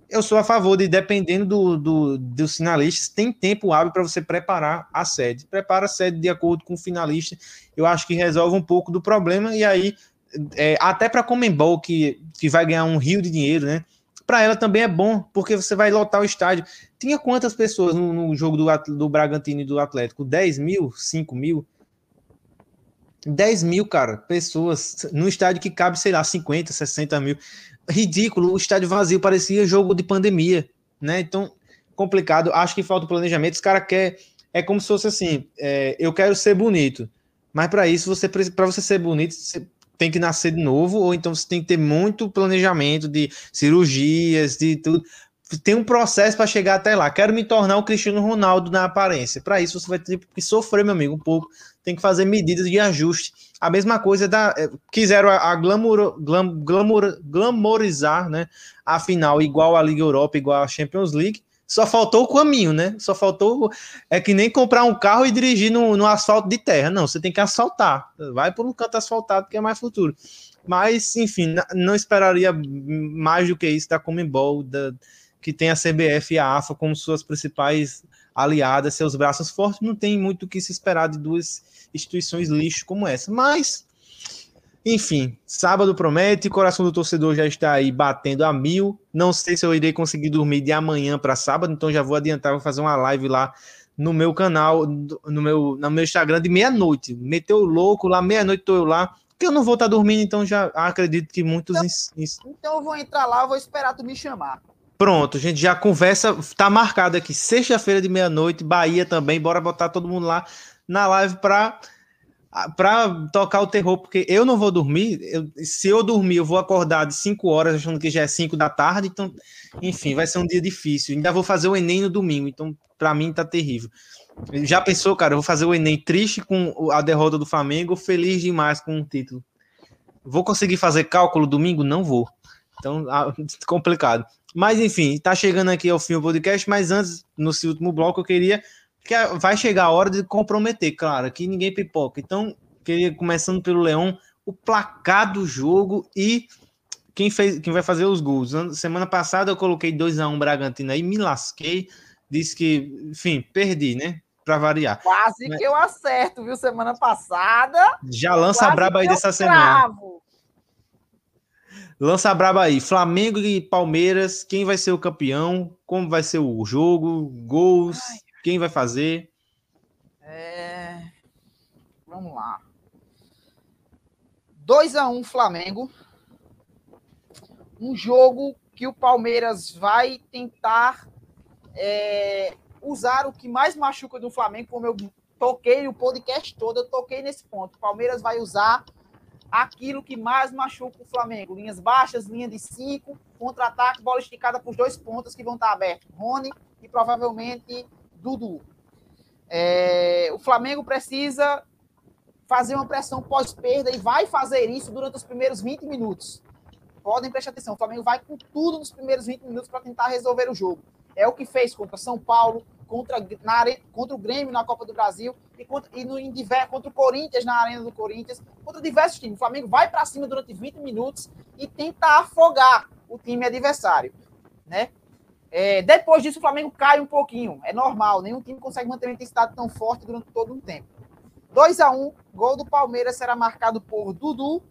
eu sou a favor de, dependendo do, do, finalistas, tem tempo hábil para você preparar a sede. Prepara a sede de acordo com o finalista. Eu acho que resolve um pouco do problema. E aí, é, até para a Comembol, que, que vai ganhar um rio de dinheiro, né? Para ela também é bom, porque você vai lotar o estádio. Tinha quantas pessoas no, no jogo do, do Bragantino e do Atlético? 10 mil? 5 mil? 10 mil, cara, pessoas no estádio que cabe, sei lá, 50, 60 mil ridículo, o estádio vazio parecia jogo de pandemia, né? Então, complicado. Acho que falta planejamento. Os caras querem. É como se fosse assim: é, eu quero ser bonito. Mas para isso, você para você ser bonito, você tem que nascer de novo, ou então você tem que ter muito planejamento de cirurgias, de tudo. Tem um processo para chegar até lá. Quero me tornar o Cristiano Ronaldo na aparência. Para isso, você vai ter que sofrer, meu amigo, um pouco. Tem que fazer medidas de ajuste. A mesma coisa da. Eh, quiseram a, a glamour, glam, glamour, glamorizar, né? A final igual a Liga Europa, igual a Champions League só faltou o caminho, né? Só faltou. É que nem comprar um carro e dirigir no, no asfalto de terra. Não, você tem que asfaltar. Vai por um canto asfaltado que é mais futuro. Mas, enfim, não esperaria mais do que isso da Comembol, da, que tem a CBF e a AFA como suas principais aliadas, seus braços fortes. Não tem muito o que se esperar de duas instituições lixo como essa. Mas enfim, sábado promete, coração do torcedor já está aí batendo a mil. Não sei se eu irei conseguir dormir de amanhã para sábado, então já vou adiantar, vou fazer uma live lá no meu canal, no meu, no meu Instagram de meia-noite. Meteu louco lá, meia-noite estou eu lá, que eu não vou estar tá dormindo, então já acredito que muitos.
Então, ins... então eu vou entrar lá, vou esperar tu me chamar.
Pronto, a gente já conversa, tá marcado aqui, sexta-feira de meia-noite, Bahia também, bora botar todo mundo lá na live para para tocar o terror, porque eu não vou dormir. Eu, se eu dormir, eu vou acordar de 5 horas, achando que já é 5 da tarde. Então, enfim, vai ser um dia difícil. Ainda vou fazer o Enem no domingo, então para mim tá terrível. Já pensou, cara? Eu vou fazer o Enem triste com a derrota do Flamengo, feliz demais com o título. Vou conseguir fazer cálculo domingo? Não vou. Então, complicado. Mas enfim, tá chegando aqui ao fim do podcast, mas antes, no último bloco, eu queria que vai chegar a hora de comprometer, claro, que ninguém pipoca. Então, queria começando pelo Leão, o placar do jogo e quem fez, quem vai fazer os gols. Semana passada eu coloquei 2 a 1 um Bragantino aí, me lasquei, disse que, enfim, perdi, né? Para variar.
Quase Mas... que eu acerto, viu? Semana passada.
Já lança a braba aí dessa semana. Lança a braba aí. Flamengo e Palmeiras, quem vai ser o campeão? Como vai ser o jogo? Gols? Ai. Quem vai fazer?
É... Vamos lá. 2 a 1 um, Flamengo. Um jogo que o Palmeiras vai tentar é, usar o que mais machuca do Flamengo, como eu toquei o podcast todo, eu toquei nesse ponto. O Palmeiras vai usar aquilo que mais machuca o Flamengo. Linhas baixas, linha de cinco, contra-ataque, bola esticada para os dois pontos que vão estar abertos. Rony e provavelmente Dudu. É, o Flamengo precisa fazer uma pressão pós-perda e vai fazer isso durante os primeiros 20 minutos. Podem prestar atenção, o Flamengo vai com tudo nos primeiros 20 minutos para tentar resolver o jogo. É o que fez contra São Paulo, contra, na, contra o Grêmio na Copa do Brasil e, contra, e no, contra o Corinthians na Arena do Corinthians, contra diversos times. O Flamengo vai para cima durante 20 minutos e tenta afogar o time adversário. Né? É, depois disso, o Flamengo cai um pouquinho. É normal, nenhum time consegue manter uma intensidade tão forte durante todo um tempo. 2 a 1 gol do Palmeiras será marcado por Dudu.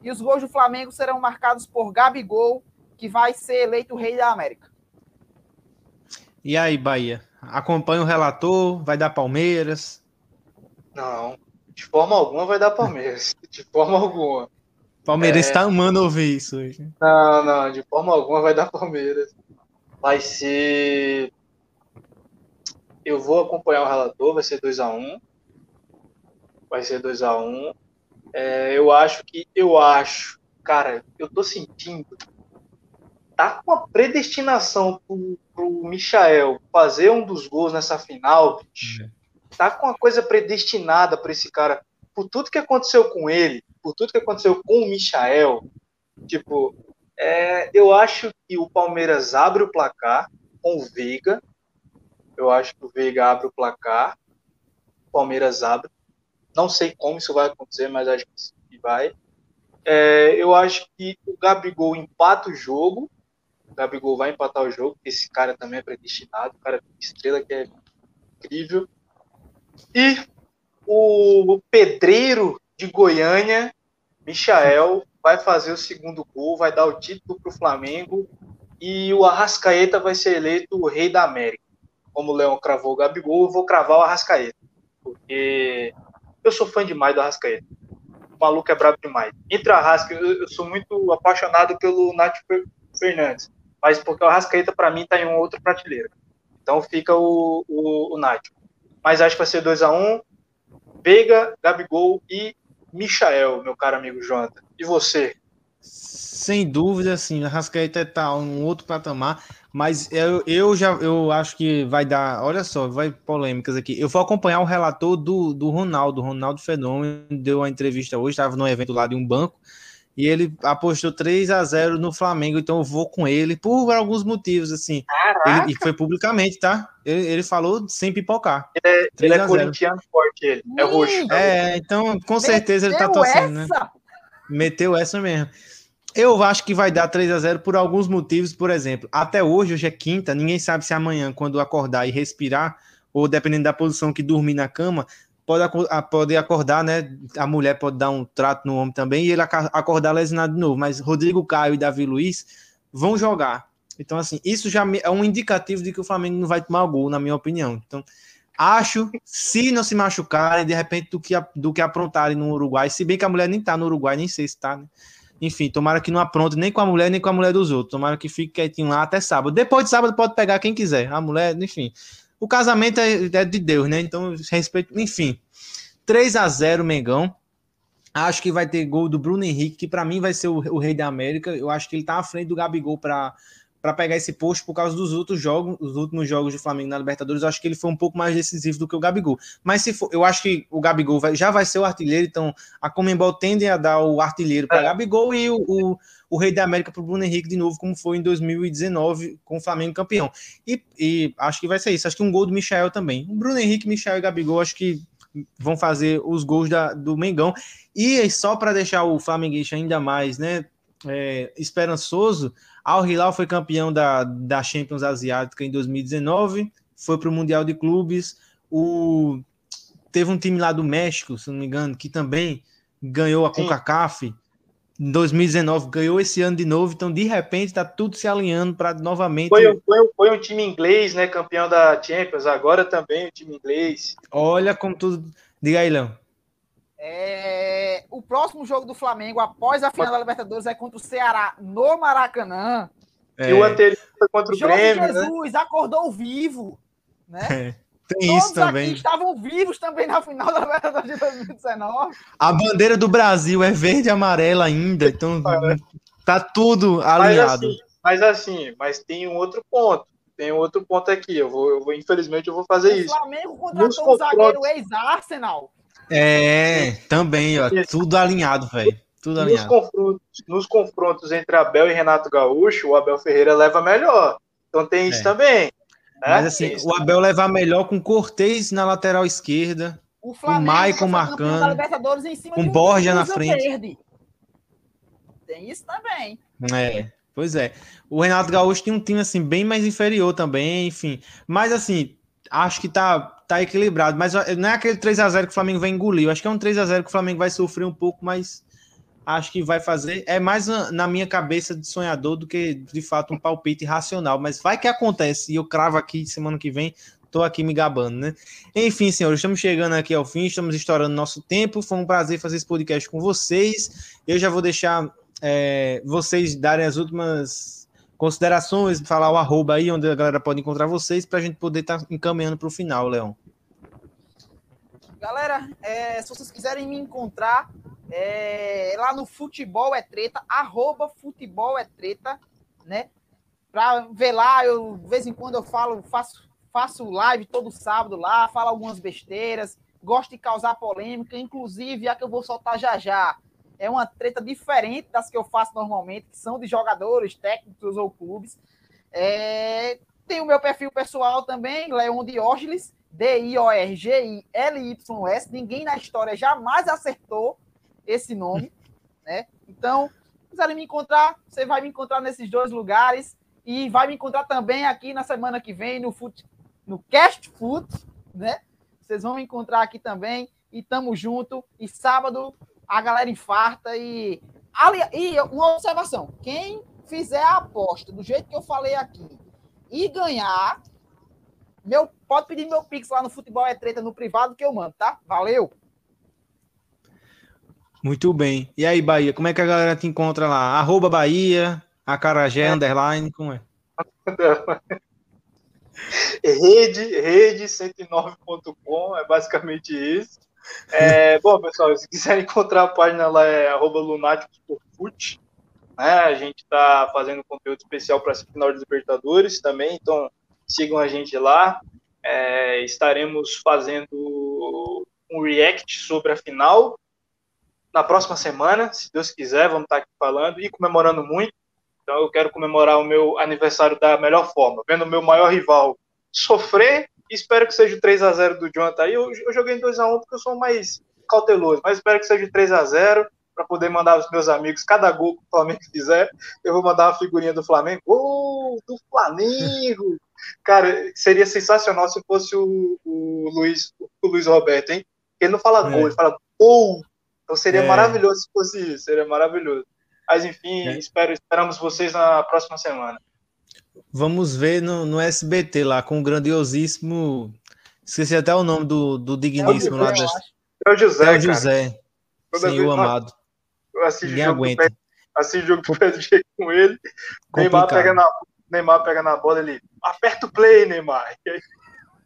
E os gols do Flamengo serão marcados por Gabigol, que vai ser eleito o rei da América.
E aí, Bahia? Acompanha o relator? Vai dar Palmeiras?
Não, de forma alguma vai dar Palmeiras. De forma alguma.
Palmeiras está é... amando ouvir isso hoje.
Não, não, de forma alguma vai dar Palmeiras vai ser. Eu vou acompanhar o relator, vai ser 2 a 1 um. Vai ser 2 a 1 um. é, Eu acho que. Eu acho. Cara, eu tô sentindo. Tá com a predestinação pro, pro Michael fazer um dos gols nessa final, bicho. É. Tá com uma coisa predestinada para esse cara. Por tudo que aconteceu com ele, por tudo que aconteceu com o Michael, tipo, é, eu acho que o Palmeiras abre o placar com o Veiga. Eu acho que o Veiga abre o placar. O Palmeiras abre. Não sei como isso vai acontecer, mas acho que vai. É, eu acho que o Gabigol empata o jogo. O Gabigol vai empatar o jogo, esse cara também é predestinado, o cara é estrela que é incrível. E o pedreiro de Goiânia, Michael, vai fazer o segundo gol, vai dar o título para o Flamengo e o Arrascaeta vai ser eleito o rei da América. Como o Leão cravou o Gabigol, eu vou cravar o Arrascaeta, porque eu sou fã demais do Arrascaeta. O maluco é brabo demais. Entre o Arrasca, eu, sou muito apaixonado pelo Nath Fernandes, mas porque o Arrascaeta, para mim, está em um outro prateleira. Então fica o, o, o Nath. Mas acho que vai ser 2 a 1 um, Veiga, Gabigol e
Michael, meu caro amigo Jonathan. E você?
Sem dúvida, sim. A Rascaeta tá um outro patamar, mas eu, eu já eu acho que vai dar. Olha só, vai polêmicas aqui. Eu vou acompanhar o relator do, do Ronaldo, Ronaldo Fenômeno, deu uma entrevista hoje, estava num evento lá de um banco, e ele apostou 3 a 0 no Flamengo, então eu vou com ele por alguns motivos, assim. Ele, e foi publicamente, tá? Ele, ele falou sem pipocar.
Ele é, ele é corintiano forte, ele. É roxo.
É, então com certeza ele tá torcendo, né? essa? né? Meteu essa mesmo. Eu acho que vai dar 3 a 0 por alguns motivos, por exemplo. Até hoje, hoje é quinta, ninguém sabe se amanhã, quando acordar e respirar, ou dependendo da posição que dormir na cama, pode, pode acordar, né? A mulher pode dar um trato no homem também e ele acordar lesionado de novo. Mas Rodrigo Caio e Davi Luiz vão jogar. Então, assim, isso já é um indicativo de que o Flamengo não vai tomar gol, na minha opinião. Então, acho, se não se machucarem, de repente, do que, do que aprontarem no Uruguai, se bem que a mulher nem tá no Uruguai, nem sei se tá, né? Enfim, tomara que não apronte nem com a mulher, nem com a mulher dos outros. Tomara que fique quietinho lá até sábado. Depois de sábado pode pegar quem quiser. A mulher, enfim. O casamento é, é de Deus, né? Então, respeito. Enfim. 3 a 0 Mengão. Acho que vai ter gol do Bruno Henrique, que para mim vai ser o, o, rei da América. Eu acho que ele tá à frente do Gabigol para para pegar esse posto por causa dos outros jogos, os últimos jogos do Flamengo na Libertadores, eu acho que ele foi um pouco mais decisivo do que o Gabigol. Mas se for, eu acho que o Gabigol vai, já vai ser o artilheiro, então a Comembol tende a dar o artilheiro para é. Gabigol e o, o, o, Rei da América para o Bruno Henrique de novo, como foi em 2019 com o Flamengo campeão. E, e, acho que vai ser isso. Acho que um gol do Michel também. O Bruno Henrique, Michel e Gabigol, acho que vão fazer os gols da, do Mengão. E só para deixar o flamenguista ainda mais, né? É, esperançoso, Al Hilal foi campeão da, da Champions Asiática em 2019, foi para o Mundial de Clubes. O, teve um time lá do México, se não me engano, que também ganhou a CONCACAF em 2019, ganhou esse ano de novo, então de repente está tudo se alinhando para novamente.
Foi, foi, foi, um time inglês, né? Campeão da Champions, agora também o time inglês.
Olha como tudo. Diga aí, Léo.
É, o próximo jogo do Flamengo, após a final da Libertadores, é contra o Ceará no Maracanã.
É. E o anterior foi contra o Jorge Grêmio.
Né? Jesus né? acordou vivo. Né?
É. Tem Todos isso também.
estavam vivos também na final da Libertadores de 2019.
A bandeira do Brasil é verde e amarela ainda, então tá tudo alinhado.
Mas assim, mas assim, mas tem um outro ponto. Tem um outro ponto aqui. Eu vou, eu vou infelizmente, eu vou fazer o isso.
O Flamengo contratou um zagueiro ex-Arsenal
é, também, ó, tudo alinhado, velho. Tudo alinhado.
Nos confrontos, nos confrontos entre Abel e Renato Gaúcho, o Abel Ferreira leva melhor. Então tem isso é. também. Né?
Mas assim, o Abel leva melhor com Cortez na lateral esquerda, o com Maicon marcando, com Borja na frente. Verde.
Tem isso também.
É. Pois é. O Renato Gaúcho tem um time assim bem mais inferior também, enfim. Mas assim, acho que tá tá equilibrado, mas não é aquele 3 a 0 que o Flamengo vai engolir. Eu acho que é um 3 a 0 que o Flamengo vai sofrer um pouco, mas acho que vai fazer. É mais na minha cabeça de sonhador do que de fato um palpite racional, mas vai que acontece. E eu cravo aqui semana que vem, tô aqui me gabando, né? Enfim, senhores, estamos chegando aqui ao fim, estamos estourando nosso tempo. Foi um prazer fazer esse podcast com vocês. Eu já vou deixar é, vocês darem as últimas considerações, falar o arroba aí, onde a galera pode encontrar vocês, para a gente poder estar tá encaminhando para o final, Leão.
Galera, é, se vocês quiserem me encontrar é, lá no Futebol é Treta, arroba Futebol é Treta, né? Para ver lá, eu de vez em quando eu falo, faço, faço live todo sábado lá, falo algumas besteiras, gosto de causar polêmica, inclusive a que eu vou soltar já já é uma treta diferente das que eu faço normalmente, que são de jogadores, técnicos ou clubes. É... Tem o meu perfil pessoal também, Leon Diógenes, D-I-O-R-G-I-L-Y-S. Ninguém na história jamais acertou esse nome, né? Então, se quiserem me encontrar, você vai me encontrar nesses dois lugares e vai me encontrar também aqui na semana que vem no, Foot, no Cast Foot, né? Vocês vão me encontrar aqui também e tamo junto. E sábado a galera infarta e. E uma observação: quem fizer a aposta do jeito que eu falei aqui e ganhar, meu, pode pedir meu pix lá no Futebol é Treta no privado que eu mando, tá? Valeu!
Muito bem. E aí, Bahia, como é que a galera te encontra lá? Arroba Bahia, Acarajé, é. underline, como é?
rede, rede109.com, é basicamente isso.
É, bom, pessoal, se quiserem encontrar a página lá é arroba lunáticos né? A gente está fazendo conteúdo especial para essa final de Libertadores também, então sigam a gente lá. É, estaremos fazendo um react sobre a final na próxima semana, se Deus quiser, vamos estar aqui falando e comemorando muito. Então eu quero comemorar o meu aniversário da melhor forma, vendo o meu maior rival sofrer. Espero que seja o 3 a 0 do Jonathan aí. Eu, eu joguei em 2 a 1 porque eu sou mais cauteloso, mas espero que seja 3 a 0 para poder mandar aos meus amigos cada gol que o Flamengo fizer. Eu vou mandar uma figurinha do Flamengo. Gol do Flamengo! Cara, seria sensacional se fosse o, o Luiz, o Luiz Roberto, hein? Ele não fala é. gol, ele fala gol. Então seria é. maravilhoso se fosse isso, seria maravilhoso. Mas enfim, é. espero, esperamos vocês na próxima semana.
Vamos ver no, no SBT lá, com o grandiosíssimo. Esqueci até o nome do, do digníssimo
é
lá.
É o José. É
o José. Senhor amado.
Eu assisto Ninguém jogo aguenta. Do assisto jogo do PSG com ele. Neymar pega, na, Neymar pega na bola, ele aperta o play, Neymar.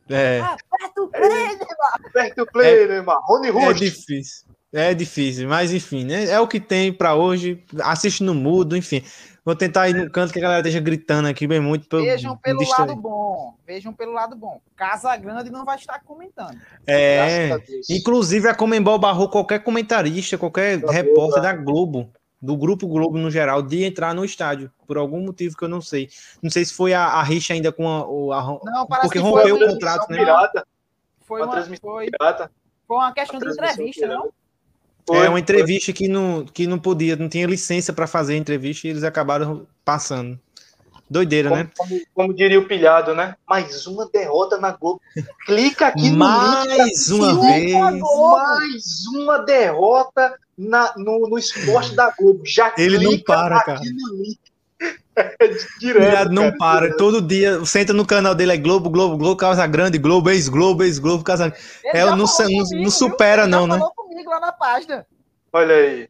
É.
Aperta o play, Neymar.
Aperta o play, é, Neymar. Rony Rush.
É difícil. É difícil, mas enfim, né? É o que tem para hoje. Assiste no mudo, enfim. Vou tentar ir no canto que a galera esteja gritando aqui bem muito.
Vejam pelo lado bom. Vejam pelo lado bom. Casa Grande não vai estar comentando.
É. A inclusive a Comembol barrou qualquer comentarista, qualquer repórter da Globo, do Grupo Globo no geral, de entrar no estádio. Por algum motivo que eu não sei. Não sei se foi a, a rixa ainda com a. a, a
não,
porque rompeu o contrato,
né? Pirata. Foi uma, uma foi, foi uma questão de entrevista, não?
Foi, é uma entrevista que não, que não podia, não tinha licença para fazer a entrevista e eles acabaram passando. Doideira,
como,
né?
Como, como, diria o pilhado, né? Mais uma derrota na Globo. Clica aqui
no Mais uma vez.
Mais uma derrota na, no, no esporte da Globo. Já
Ele não para, cara. Direto, não cara, para, direto. todo dia, você entra no canal dele, é Globo, Globo, Globo, Casa Grande, Globo, ex-Globo, ex-Globo, Casa É, não, não, não, supera, não, né?
comigo lá na página.
Olha aí.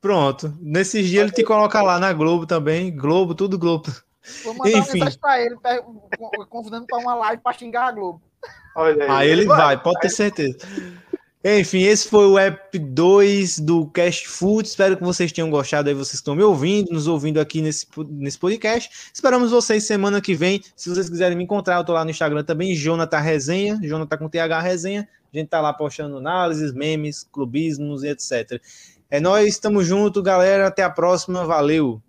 Pronto. Nesses dias ele te coloca lá na Globo também. Globo, tudo Globo.
Vou mandar Enfim. uma mensagem pra ele, convidando pra uma live pra xingar a Globo.
Olha aí. Aí ele vai, vai pode ter certeza. Enfim, esse foi o App 2 do Cast Food. Espero que vocês tenham gostado aí, vocês estão me ouvindo, nos ouvindo aqui nesse, nesse podcast. Esperamos vocês semana que vem. Se vocês quiserem me encontrar, eu tô lá no Instagram também, Jonathan Resenha, Jonathan com TH Resenha. A gente tá lá postando análises, memes, clubismos e etc. É nós, estamos junto, galera. Até a próxima. Valeu!